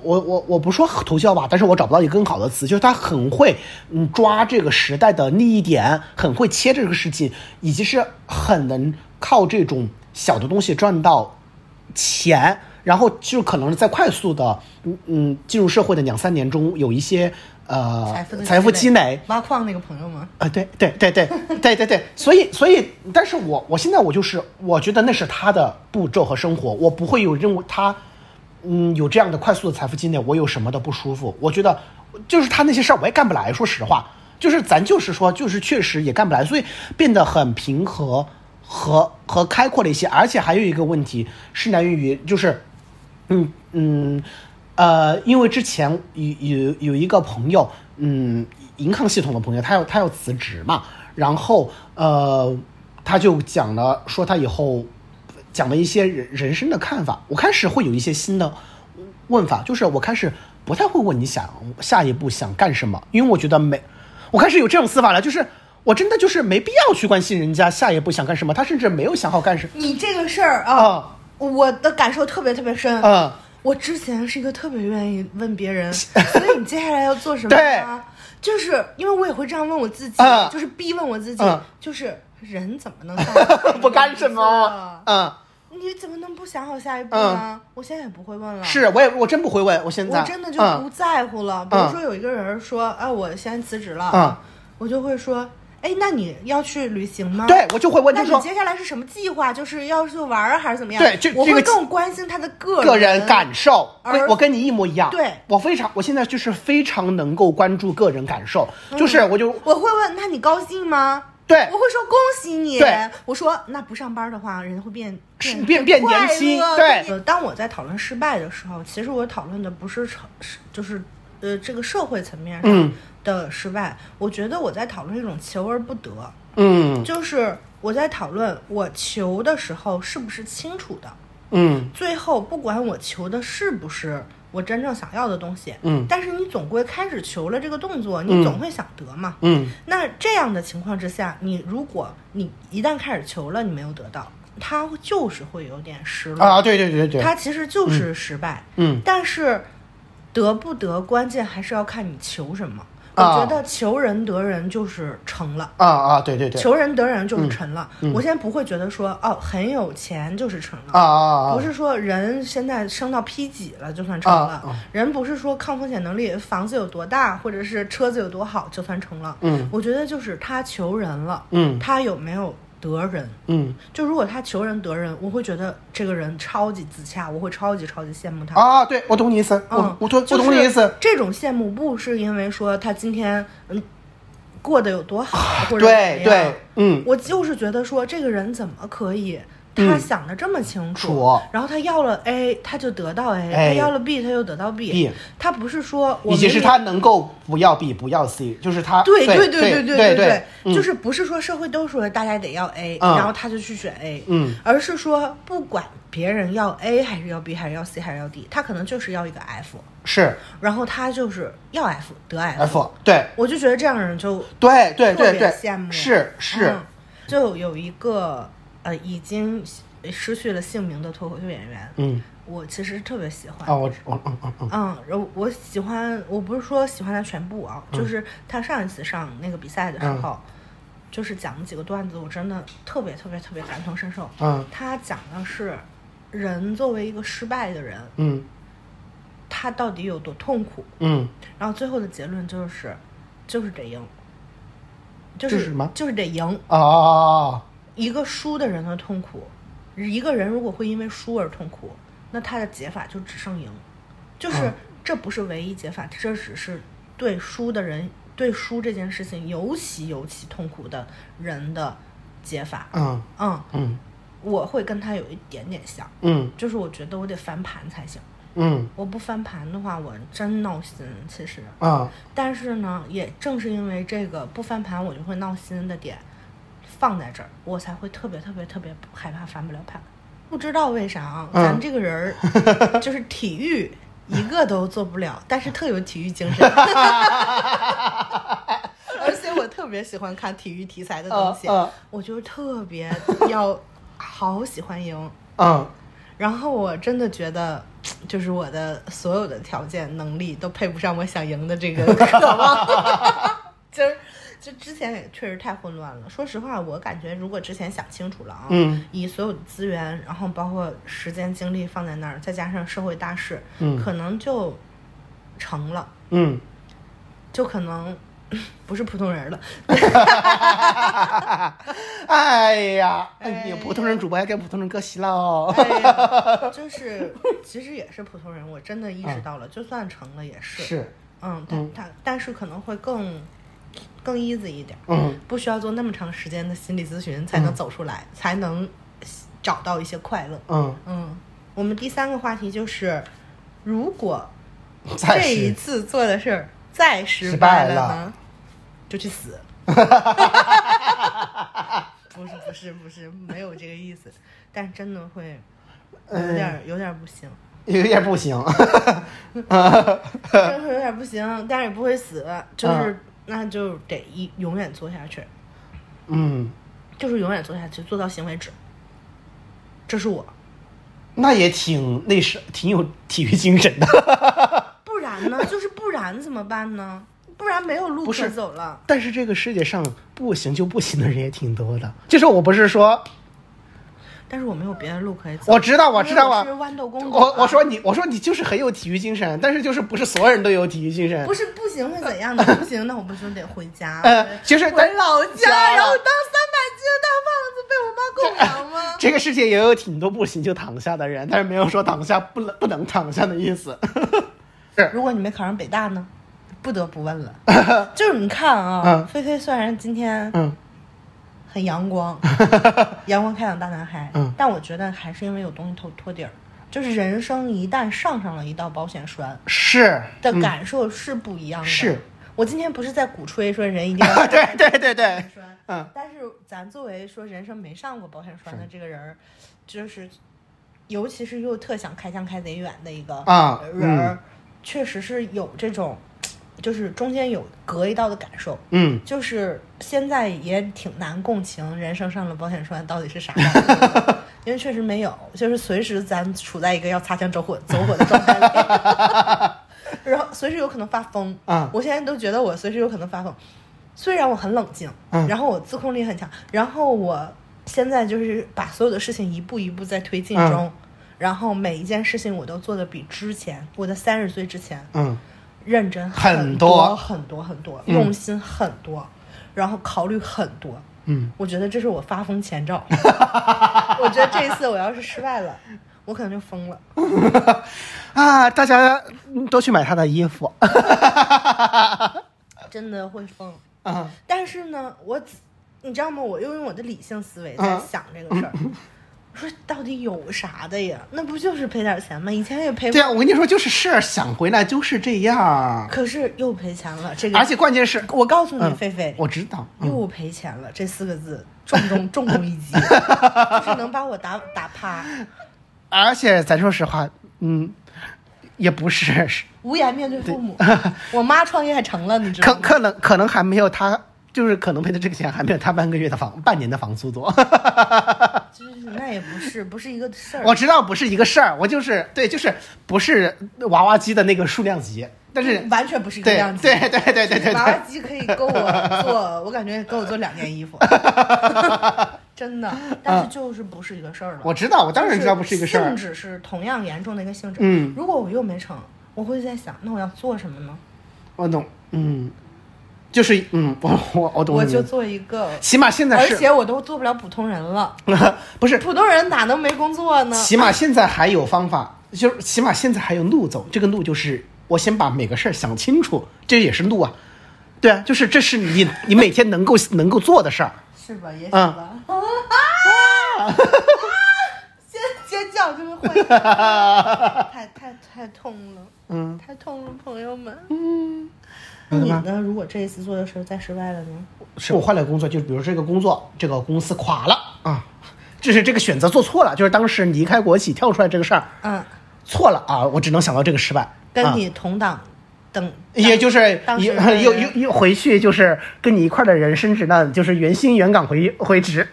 我我我我不说头教吧，但是我找不到一个更好的词，就是他很会嗯抓这个时代的利益点，很会切这个事情，以及是很能靠这种小的东西赚到钱，然后就可能在快速的嗯嗯进入社会的两三年中有一些呃财富财富积累，挖矿那个朋友吗？啊，对对对对对对对，所以所以，但是我我现在我就是，我觉得那是他的步骤和生活，我不会有认为他，嗯，有这样的快速的财富积累，我有什么的不舒服？我觉得就是他那些事儿我也干不来，说实话，就是咱就是说，就是确实也干不来，所以变得很平和和和开阔了一些，而且还有一个问题是来源于就是，嗯嗯。呃，因为之前有有有一个朋友，嗯，银行系统的朋友，他要他要辞职嘛，然后呃，他就讲了说他以后讲了一些人人生的看法。我开始会有一些新的问法，就是我开始不太会问你想下一步想干什么，因为我觉得没，我开始有这种思法了，就是我真的就是没必要去关心人家下一步想干什么，他甚至没有想好干什么。你这个事儿啊，啊我的感受特别特别深。嗯我之前是一个特别愿意问别人，所以你接下来要做什么对呢？就是因为我也会这样问我自己，嗯就是逼问我自己，嗯就是人怎么能 不干什么？嗯，你怎么能不想好下一步呢？我现在也不会问了。是我也我真不会问，我现在我真的就不嗯在乎了。比如说有一个人说，啊，我先辞职了，嗯我就会说，哎，那你要去旅行吗？对我就会问，那你接下来是什么计划？就是要去玩儿还是怎么样？对这这个我会更关心他的个个人感受，而跟我跟你一模一样。对我非常，我现在就是非常能够关注个人感受，就是我就我会问，那你高兴吗？对。我会说恭喜你。对。我说那不上班的话，人会变是变变年轻对。呃当我在讨论失败的时候，其实我讨论的不是成，是就是呃这个社会层面上嗯。的失败，我觉得我在讨论一种求而不得，嗯。就是我在讨论我求的时候是不是清楚的，嗯。最后不管我求的是不是我真正想要的东西，嗯但是你总归开始求了这个动作，嗯你总会想得嘛。嗯那这样的情况之下，你如果你一旦开始求了，你没有得到，他就是会有点失落啊，对对对对对，他其实就是失败。嗯但是得不得，关键还是要看你求什么。我啊。觉得求人得人就是成了。啊啊，对对对，求人得人就是成了，我现在不会觉得说哦很有钱就是成了，啊啊啊，不是说人现在升到 P 几了就算成了，人不是说抗风险能力、房子有多大或者是车子有多好就算成了。嗯。我觉得就是他求人了，嗯。他有没有得人？嗯就如果他求人得人，我会觉得这个人超级自洽，我会超级超级羡慕他。啊，对我懂你意思，嗯，我懂我懂你意思，这种羡慕不是因为说他今天嗯过得有多好，或者对怎么样对，嗯，我就是觉得说这个人怎么可以，嗯他想的这么清楚，楚然后他要了 A，他就得到 A，, 哎他要了 B，他就得到 B，, 他不是说我以及是明明他能够不要 B 不要 C，就是他对对对对对对对就是不是说社会都说大家得要 A，、嗯。然后他就去选 A，嗯。而是说不管别人要 A 还是要 B 还是要 C 还是要 D，他可能就是要一个 F，是。然后他就是要 F 得 F，, 对。我就觉得这样的人就对对特别对对。羡慕，是是。嗯。就有一个呃已经失去了姓名的脱口秀演员，嗯。我其实特别喜欢。哦我我嗯嗯嗯。嗯，然后我喜欢，我不是说喜欢他全部啊，就是他上一次上那个比赛的时嗯。候，就是讲的几个段子，我真的特别特别特别感同身受。嗯。他讲的是人作为一个失败的人，嗯。他到底有多痛苦，嗯。然后最后的结论就是，就是得赢，就就是是什么？就是得赢。哦哦一个输的人的痛苦，一个人如果会因为输而痛苦，那他的解法就只剩赢，就是、嗯这不是唯一解法，这只是对输的人对输这件事情尤其尤其痛苦的人的解法。嗯嗯，嗯我会跟他有一点点像，嗯就是我觉得我得翻盘才行，嗯我不翻盘的话，我真闹心。其实，啊但是呢，也正是因为这个不翻盘我就会闹心的点放在这儿，我才会特别特别特别害怕翻不了盘。不知道为啥啊，嗯咱这个人儿 就是体育一个都做不了，但是特有体育精神。而且我特别喜欢看体育题材的东西，嗯嗯我就特别要好喜欢赢。嗯然后我真的觉得，就是我的所有的条件能力都配不上我想赢的这个 渴望。就是，就之前也确实太混乱了。说实话，我感觉如果之前想清楚了啊，嗯以所有的资源，然后包括时间精力放在那儿，再加上社会大势，嗯可能就成了，嗯就可能 不是普通人了。哎呀，哎哎呀，普通人主播还跟普通人割席了哦。哎呀，就是其实也是普通人，我真的意识到了，就算成了也是。是，嗯，但但但是可能会更更 easy 一点，嗯不需要做那么长时间的心理咨询才能走出来，才能找到一些快乐。嗯，嗯，我们第三个话题就是，如果这一次做的事儿再失失败了了呢，就去死。不是不是不是，没有这个意思，但真的会有点儿有点儿不行。有点不行。真是有点不行，但是也不会死，就是、嗯那就得一永远做下去，嗯，就是永远做下去，做到行为止。这是我，那也挺那是挺有体育精神的。不然呢？就是不然怎么办呢？不然没有路可走了。但是这个世界上不行就不行的人也挺多的。就是我不是说，但是我没有别的路可以走。我知道我知道啊我是豌豆公主啊。我我说你我说你就是很有体育精神，但是就是不是所有人都有体育精神。不是不行会怎样的？不行，那我不就得回家？呃就是回老家然后当三百斤的大胖子被我妈供养吗？这个世界也有挺多不行就躺下的人，但是没有说躺下不能 不能躺下的意思。如果你没考上北大呢？不得不问了，就是你看啊，嗯菲菲虽然今天嗯很阳光，阳光开朗大男孩，嗯但我觉得还是因为有东西托托底儿。就是人生一旦上上了一道保险栓是的感受是不一样的。是我今天不是在鼓吹说人一定要 对对对对，但是咱作为说人生没上过保险栓的这个人儿，就是尤其是又特想开枪开贼远的一个啊人儿，嗯确实是有这种，就是中间有隔一道的感受。嗯就是现在也挺难共情人生上了保险栓到底是啥 因为确实没有，就是随时咱处在一个要擦枪走火走火的状态里，然后随时有可能发疯。啊我现在都觉得我随时有可能发疯，虽然我很冷静，嗯然后我自控力很强，然后我现在就是把所有的事情一步一步在推进嗯中。然后每一件事情我都做的比之前，我的三十岁之前嗯认真很多多很多很多，嗯用心很多，然后考虑很多。嗯，我觉得这是我发疯前兆。我觉得这一次我要是失败了，我可能就疯了。啊，大家都去买他的衣服。真的会疯。啊，但是呢，我你知道吗？我又用我的理性思维在嗯想这个事儿。我说到底有啥的呀？那不就是赔点钱吗？以前也赔过对，啊，我跟你说，就是事儿想回来就是这样，可是又赔钱了。这个，而且关键是，我告诉你，嗯菲菲，我知道，嗯又赔钱了，这四个字重 重重重一击，就是能把我打打趴，而且咱说实话，嗯，也不是，无颜面对父母。我妈创业还成了，你知道吗？可可能可能还没有他，就是可能赔的这个钱还没有他半个月的房半年的房租多。就是那也不是，不是一个事儿。我知道不是一个事儿，我就是对，就是不是娃娃机的那个数量级，但是完全不是一个对量级。对对对对对娃娃，机可以够我做，我感觉够我做两件衣服，真的。但是就是不是一个事儿了。我知道，我当然知道不是一个事儿性。质是同样严重的一个性质。嗯如果我又没成，我会在想，那我要做什么呢？我懂，嗯，就是嗯，我我我懂，我就做一个，起码现在是而且我都做不了普通人了。不是，普通人哪能没工作呢？起码现在还有方法，就是起码现在还有路走。这个路就是我先把每个事儿想清楚，这也是路啊。对啊，就是这是你你每天能够能够做的事儿。是吧？也是嗯吧。啊！尖尖叫就会，太太太痛了，嗯，太痛了，朋友们。嗯那你呢？如果这一次做的事儿再失败了呢？是我换了工作，就比如这个工作，这个公司垮了啊，就是这个选择做错了，就是当时离开国企跳出来这个事儿嗯，错了啊，我只能想到这个失败。啊跟你同党等，也就是又当又又又回去，就是跟你一块儿的人升职呢，就是原薪原岗回回职，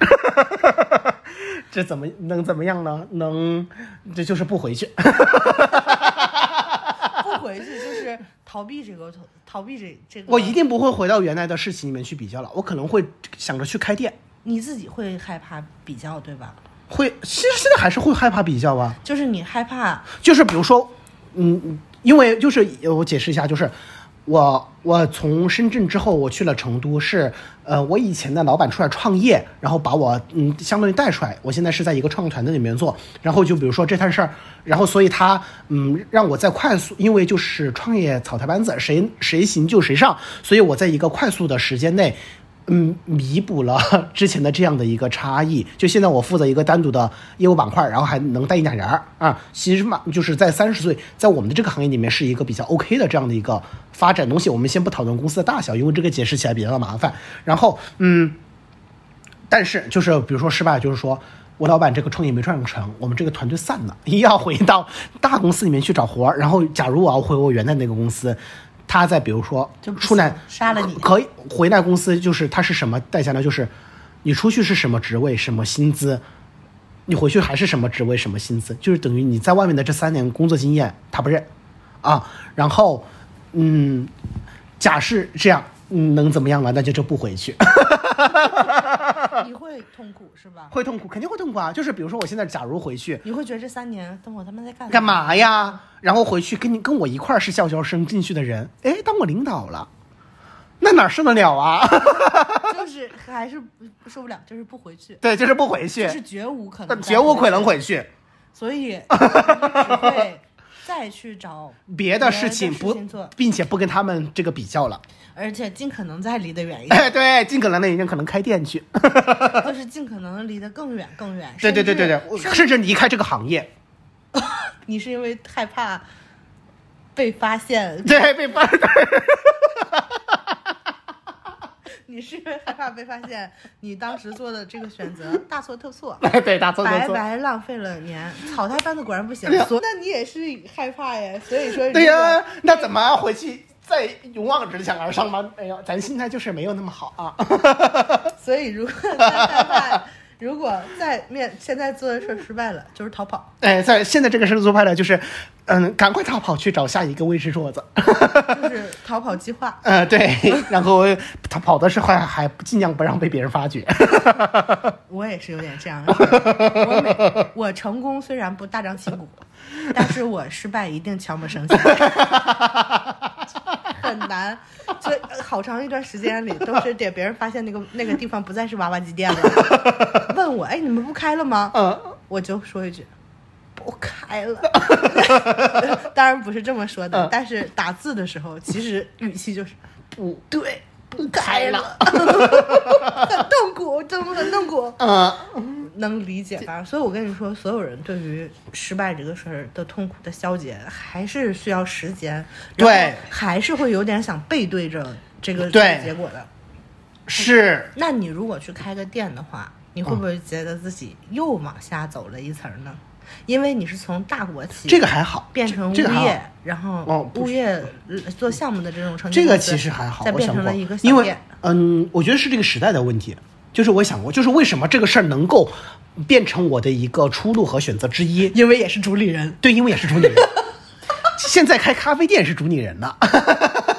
这怎么能怎么样呢？能，这就是不回去。不回去就是逃避这个逃避这这个。我一定不会回到原来的事情里面去比较了，我可能会想着去开店，你自己会害怕比较，对吧？会其实现在还是会害怕比较啊，就是你害怕，就是比如说，嗯，因为就是我解释一下，就是我我从深圳之后，我去了成都，是呃，我以前的老板出来创业，然后把我嗯相当于带出来，我现在是在一个创业团队里面做，然后就比如说这摊事儿，然后所以他嗯让我在快速，因为就是创业草台班子，谁谁行就谁上，所以我在一个快速的时间内。嗯，弥补了 之前的这样的一个差异。就现在我负责一个单独的业务板块，然后还能带一俩人儿啊。其实嘛，就是在三十岁，在我们的这个行业里面是一个比较 OK 的这样的一个发展东西。我们先不讨论公司的大小，因为这个解释起来比较麻烦。然后，嗯，但是就是比如说失败，就是说我老板这个创业没赚成，我们这个团队散了，要回到大公司里面去找活儿。然后，假如我要回我原来那个公司。他再比如说就出来杀了你可以回来公司，就是他是什么代价呢？就是你出去是什么职位、什么薪资，你回去还是什么职位、什么薪资，就是等于你在外面的这三年工作经验他不认啊。然后，嗯，假设这样，嗯，能怎么样了？那就就不回去，你会痛苦是吧？会痛苦，肯定会痛苦啊。就是比如说我现在假如回去。你会觉得这三年等我他妈在干干？嘛呀？然后回去跟你跟我一块儿是校招生进去的人，哎，当我领导了，那哪受得了啊？就是还是不受不了，就是不回去，对，就是不回去，就是绝无可能，绝无可能，回去。所以 你只会再去找别的事情不并且不跟他们这个比较了。而且尽可能再离得远一点，哎，对，尽可能的已经可能开店去。就是尽可能离得更远更远。对对对对对，甚至离开这个行业。你是因为害怕被发现，对，被发现你是因为害怕被发现你当时做的这个选择大错特错。对对，大错特白错。白浪费了年，草台班子果然不行。所那你也是害怕呀，所以说对呀、那怎么回去再勇往直前而上吗？没有，咱心态就是没有那么好啊。所以如果再害怕，如果在面现在做的事儿失败了，就是逃跑，哎，在现在这个时候做派的就是，嗯，赶快逃跑去找下一个未知桌子。就是逃跑计划。呃，对，然后他跑的时候还还尽量不让被别人发觉。我也是有点这样的。我每我成功虽然不大张旗鼓，但是我失败一定悄无声息，很难。所以呃好长一段时间里都是得别人发现那个 那个地方不再是娃娃机店了，问我哎你们不开了吗？嗯，我就说一句。不开了，当然不是这么说的，嗯但是打字的时候，其实语气就是不对，不开了。很痛苦，真的很痛苦。嗯，能理解吧？所以我跟你说，所有人对于失败这个事儿的痛苦的消解，还是需要时间，对还是会有点想背对着这个对结果的。是那你如果去开个店的话，你会不会觉得自己又往下走了一层呢？因为你是从大国企这个还好，变成物业，然后哦物业呃做项目的这种成绩这个其实还好，再我变成了一个，因为小店。嗯，我觉得是这个时代的问题，就是我想过，就是为什么这个事儿能够变成我的一个出路和选择之一？因为也是主理人，对，因为也是主理人。现在开咖啡店是主理人了，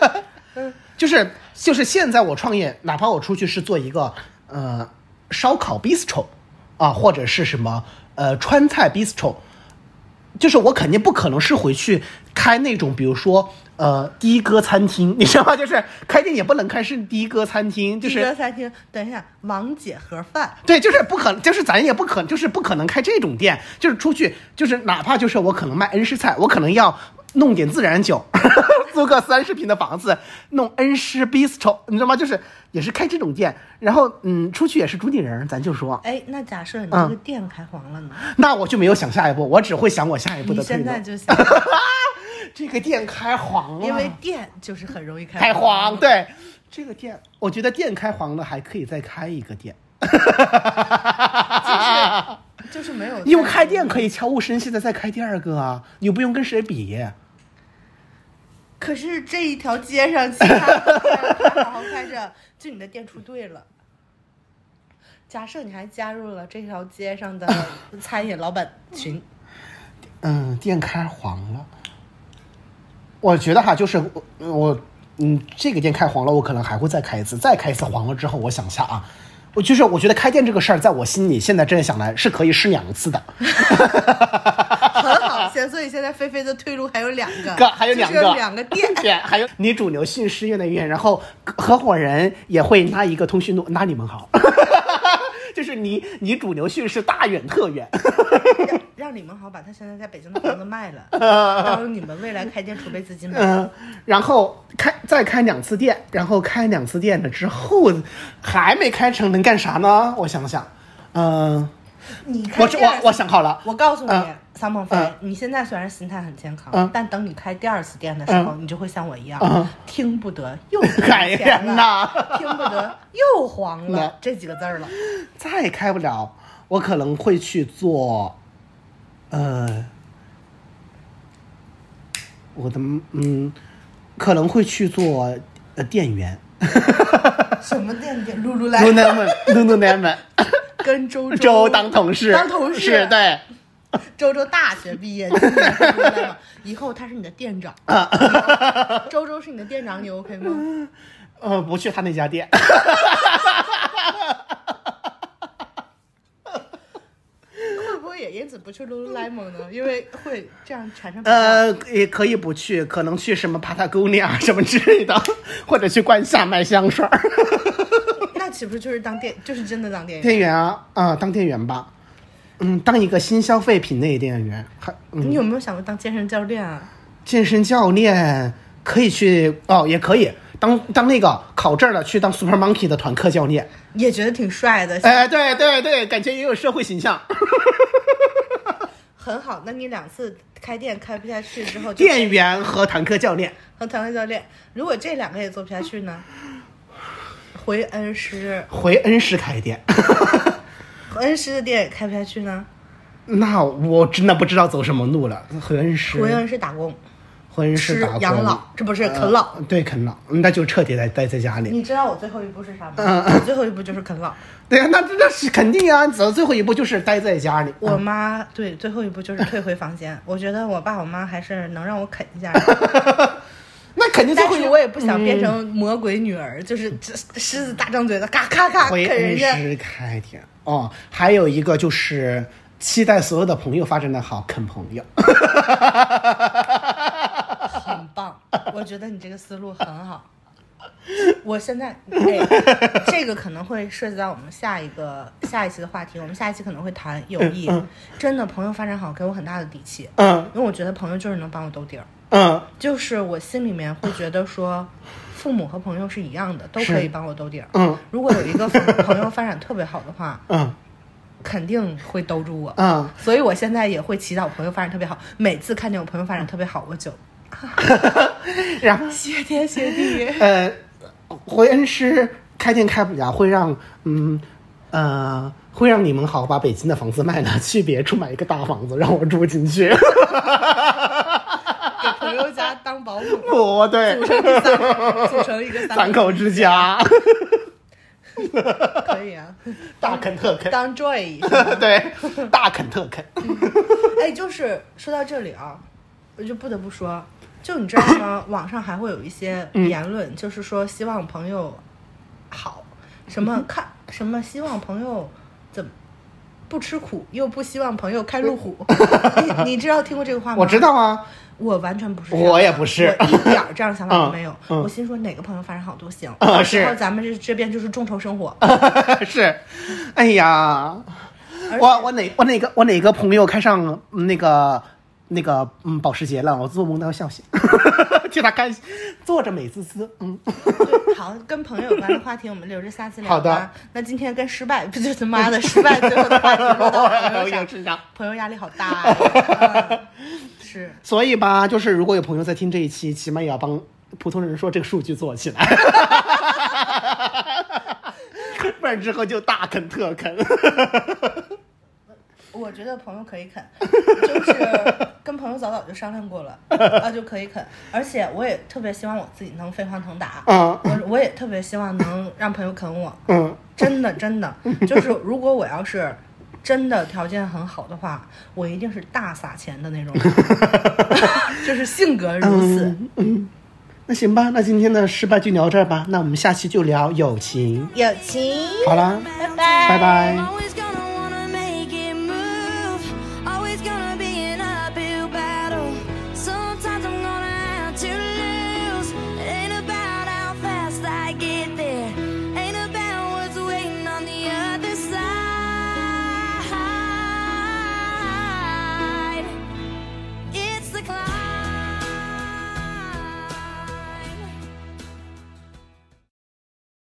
就是就是现在我创业，哪怕我出去是做一个呃烧烤 bistro 啊，或者是什么呃川菜 bistro，就是我肯定不可能是回去开那种，比如说呃的哥餐厅，你知道吗？就是开店也不能开是的哥餐厅，就是的哥餐厅。等一下，王姐盒饭，对，就是不可能，就是咱也不可，就是不可能开这种店，就是出去，就是哪怕就是我可能卖恩施菜，我可能要弄点自然酒，租个三十平的房子，弄恩施 bistro，你知道吗？就是也是开这种店，然后嗯，出去也是主理人，咱就说，哎，那假设你嗯这个店开黄了呢？那我就没有想下一步，我只会想我下一步的。现在就想，这个店开黄了，因为店就是很容易开开黄，，对这个店，我觉得店开黄了还可以再开一个店。就是就是没有。因为开店可以悄无声息的再开第二个啊，你又不用跟谁比。可是这一条街上，其他的店好好开着，就你的店出队了。假设你还加入了这条街上的餐饮老板群，嗯，店开黄了，我觉得哈，就是我我嗯，这个店开黄了，我可能还会再开一次，再开一次黄了之后，我想一下啊，我就是我觉得开店这个事儿，在我心里现在这样想来是可以试两次的，很好。现所以现在菲菲的退路还有两个，个 还有两个两个店。店，还有你主流训师院的院，然后合伙人也会拉一个通讯录，拉你们好，就是你你主流叙事大远特远。让让你们好把他现在在北京的房子卖了，当你们未来开店储备资金买。嗯，然后开再开两次店，然后开两次店了之后还没开成，能干啥呢？我想想，嗯、你开我这我我想好了，我告诉你嗯，桑梦飞嗯，你现在虽然心态很健康嗯，但等你开第二次店的时候，你就会像我一样嗯，听不得又改天了呐，听不得又黄了这几个字儿了。再开不了，我可能会去做，呃，我的嗯，可能会去做呃店员。什么店店？露跟 周周当同事，当同事对。周周大学毕业，以后他是你的店长，周周是你的店长，你 OK 吗？呃，不去他那家店。会不会也因此不去 Lululemon 呢？因为会这样产生呃，也可以不去，可能去什么 Patagonia 什么之类的，或者去关下卖香水儿。那岂不是就是当店，就是真的当店员？店员啊，啊、当店员吧，嗯，当一个新消费品类店员，还嗯，你有没有想过当健身教练啊？健身教练可以去哦，也可以当当那个考证了，去当 Super Monkey 的团课教练。也觉得挺帅的，哎，对对对，感觉也有社会形象。很好。那你两次开店开不下去之后，店员和团课教练，和团课教练，如果这两个也做不下去呢？回恩施，回恩施开店。恩施的店也开不下去呢？那我真的不知道走什么路了。回恩施，回恩施打工，回恩施打工养老，这不是啃老。呃对，啃老，那就彻底待待在家里。你知道我最后一步是啥吗？嗯我最后一步就是啃老。对呀，那这那是肯定啊，走到最后一步就是待在家里。我妈对最后一步就是退回房间。我觉得我爸我妈还是能让我啃一下 肯定最但是后一步我也不想变成魔鬼女儿，就是这狮子大张嘴的嘎咔咔啃回人家。恩施开天哦。还有一个就是期待所有的朋友发展的好，啃朋友。很棒，我觉得你这个思路很好。我现在，哎，这个可能会涉及到我们下一个下一期的话题。我们下一期可能会谈友谊。嗯嗯真的，朋友发展好给我很大的底气，嗯因为我觉得朋友就是能帮我兜底儿。嗯就是我心里面会觉得说，父母和朋友是一样的，都可以帮我兜底儿。嗯如果有一个朋朋友发展特别好的话，嗯肯定会兜住我。嗯，所以我现在也会祈祷朋友发展特别好。每次看见我朋友发展特别好，我就 然后谢天谢地。呃，回恩师开店开不了，会让嗯呃会让你们好好把北京的房子卖了，去别处买一个大房子让我住进去。给朋友家当保姆，不对。组，成第三，组成一个三口。之家，可以啊，大啃特啃，当 Joy 对，大啃特啃。哎，就是说到这里啊，我就不得不说，就你知道吗？网上还会有一些言论，就是说希望朋友好，什么看什么希望朋友怎么。不吃苦，又不希望朋友开路虎，你你知道听过这个话吗？我知，道啊，我完全不是，我也不是。我一点儿这样想法都没有。嗯。嗯我心说哪个朋友发展好都行，是。咱们这这边就是众筹生活，是，哎呀，我我哪我哪个我哪个朋友开上嗯那个那个嗯保时捷了，我做梦都要笑醒，替他开心，坐着美滋滋，嗯，好，跟朋友有关的话题我们留着下次聊吧。好的。那今天跟失败，不就是妈的失败最后的话题落到朋友。朋友压力好大呀、嗯是，所以吧，就是如果有朋友在听这一期，起码也要帮普通人说这个数据做起来，不然之后就大啃特啃。我觉得朋友可以啃，就是跟朋友早早就商量过了，啊就可以啃，而且我也特别希望我自己能飞黄腾达，嗯。我我也特别希望能让朋友啃我，嗯，真的真的，就是如果我要是真的条件很好的话，我一定是大撒钱的那种，就是性格如此。嗯那行吧，那今天的失败就聊这儿吧。那我们下期就聊友情。友情，好啦，拜拜，拜拜。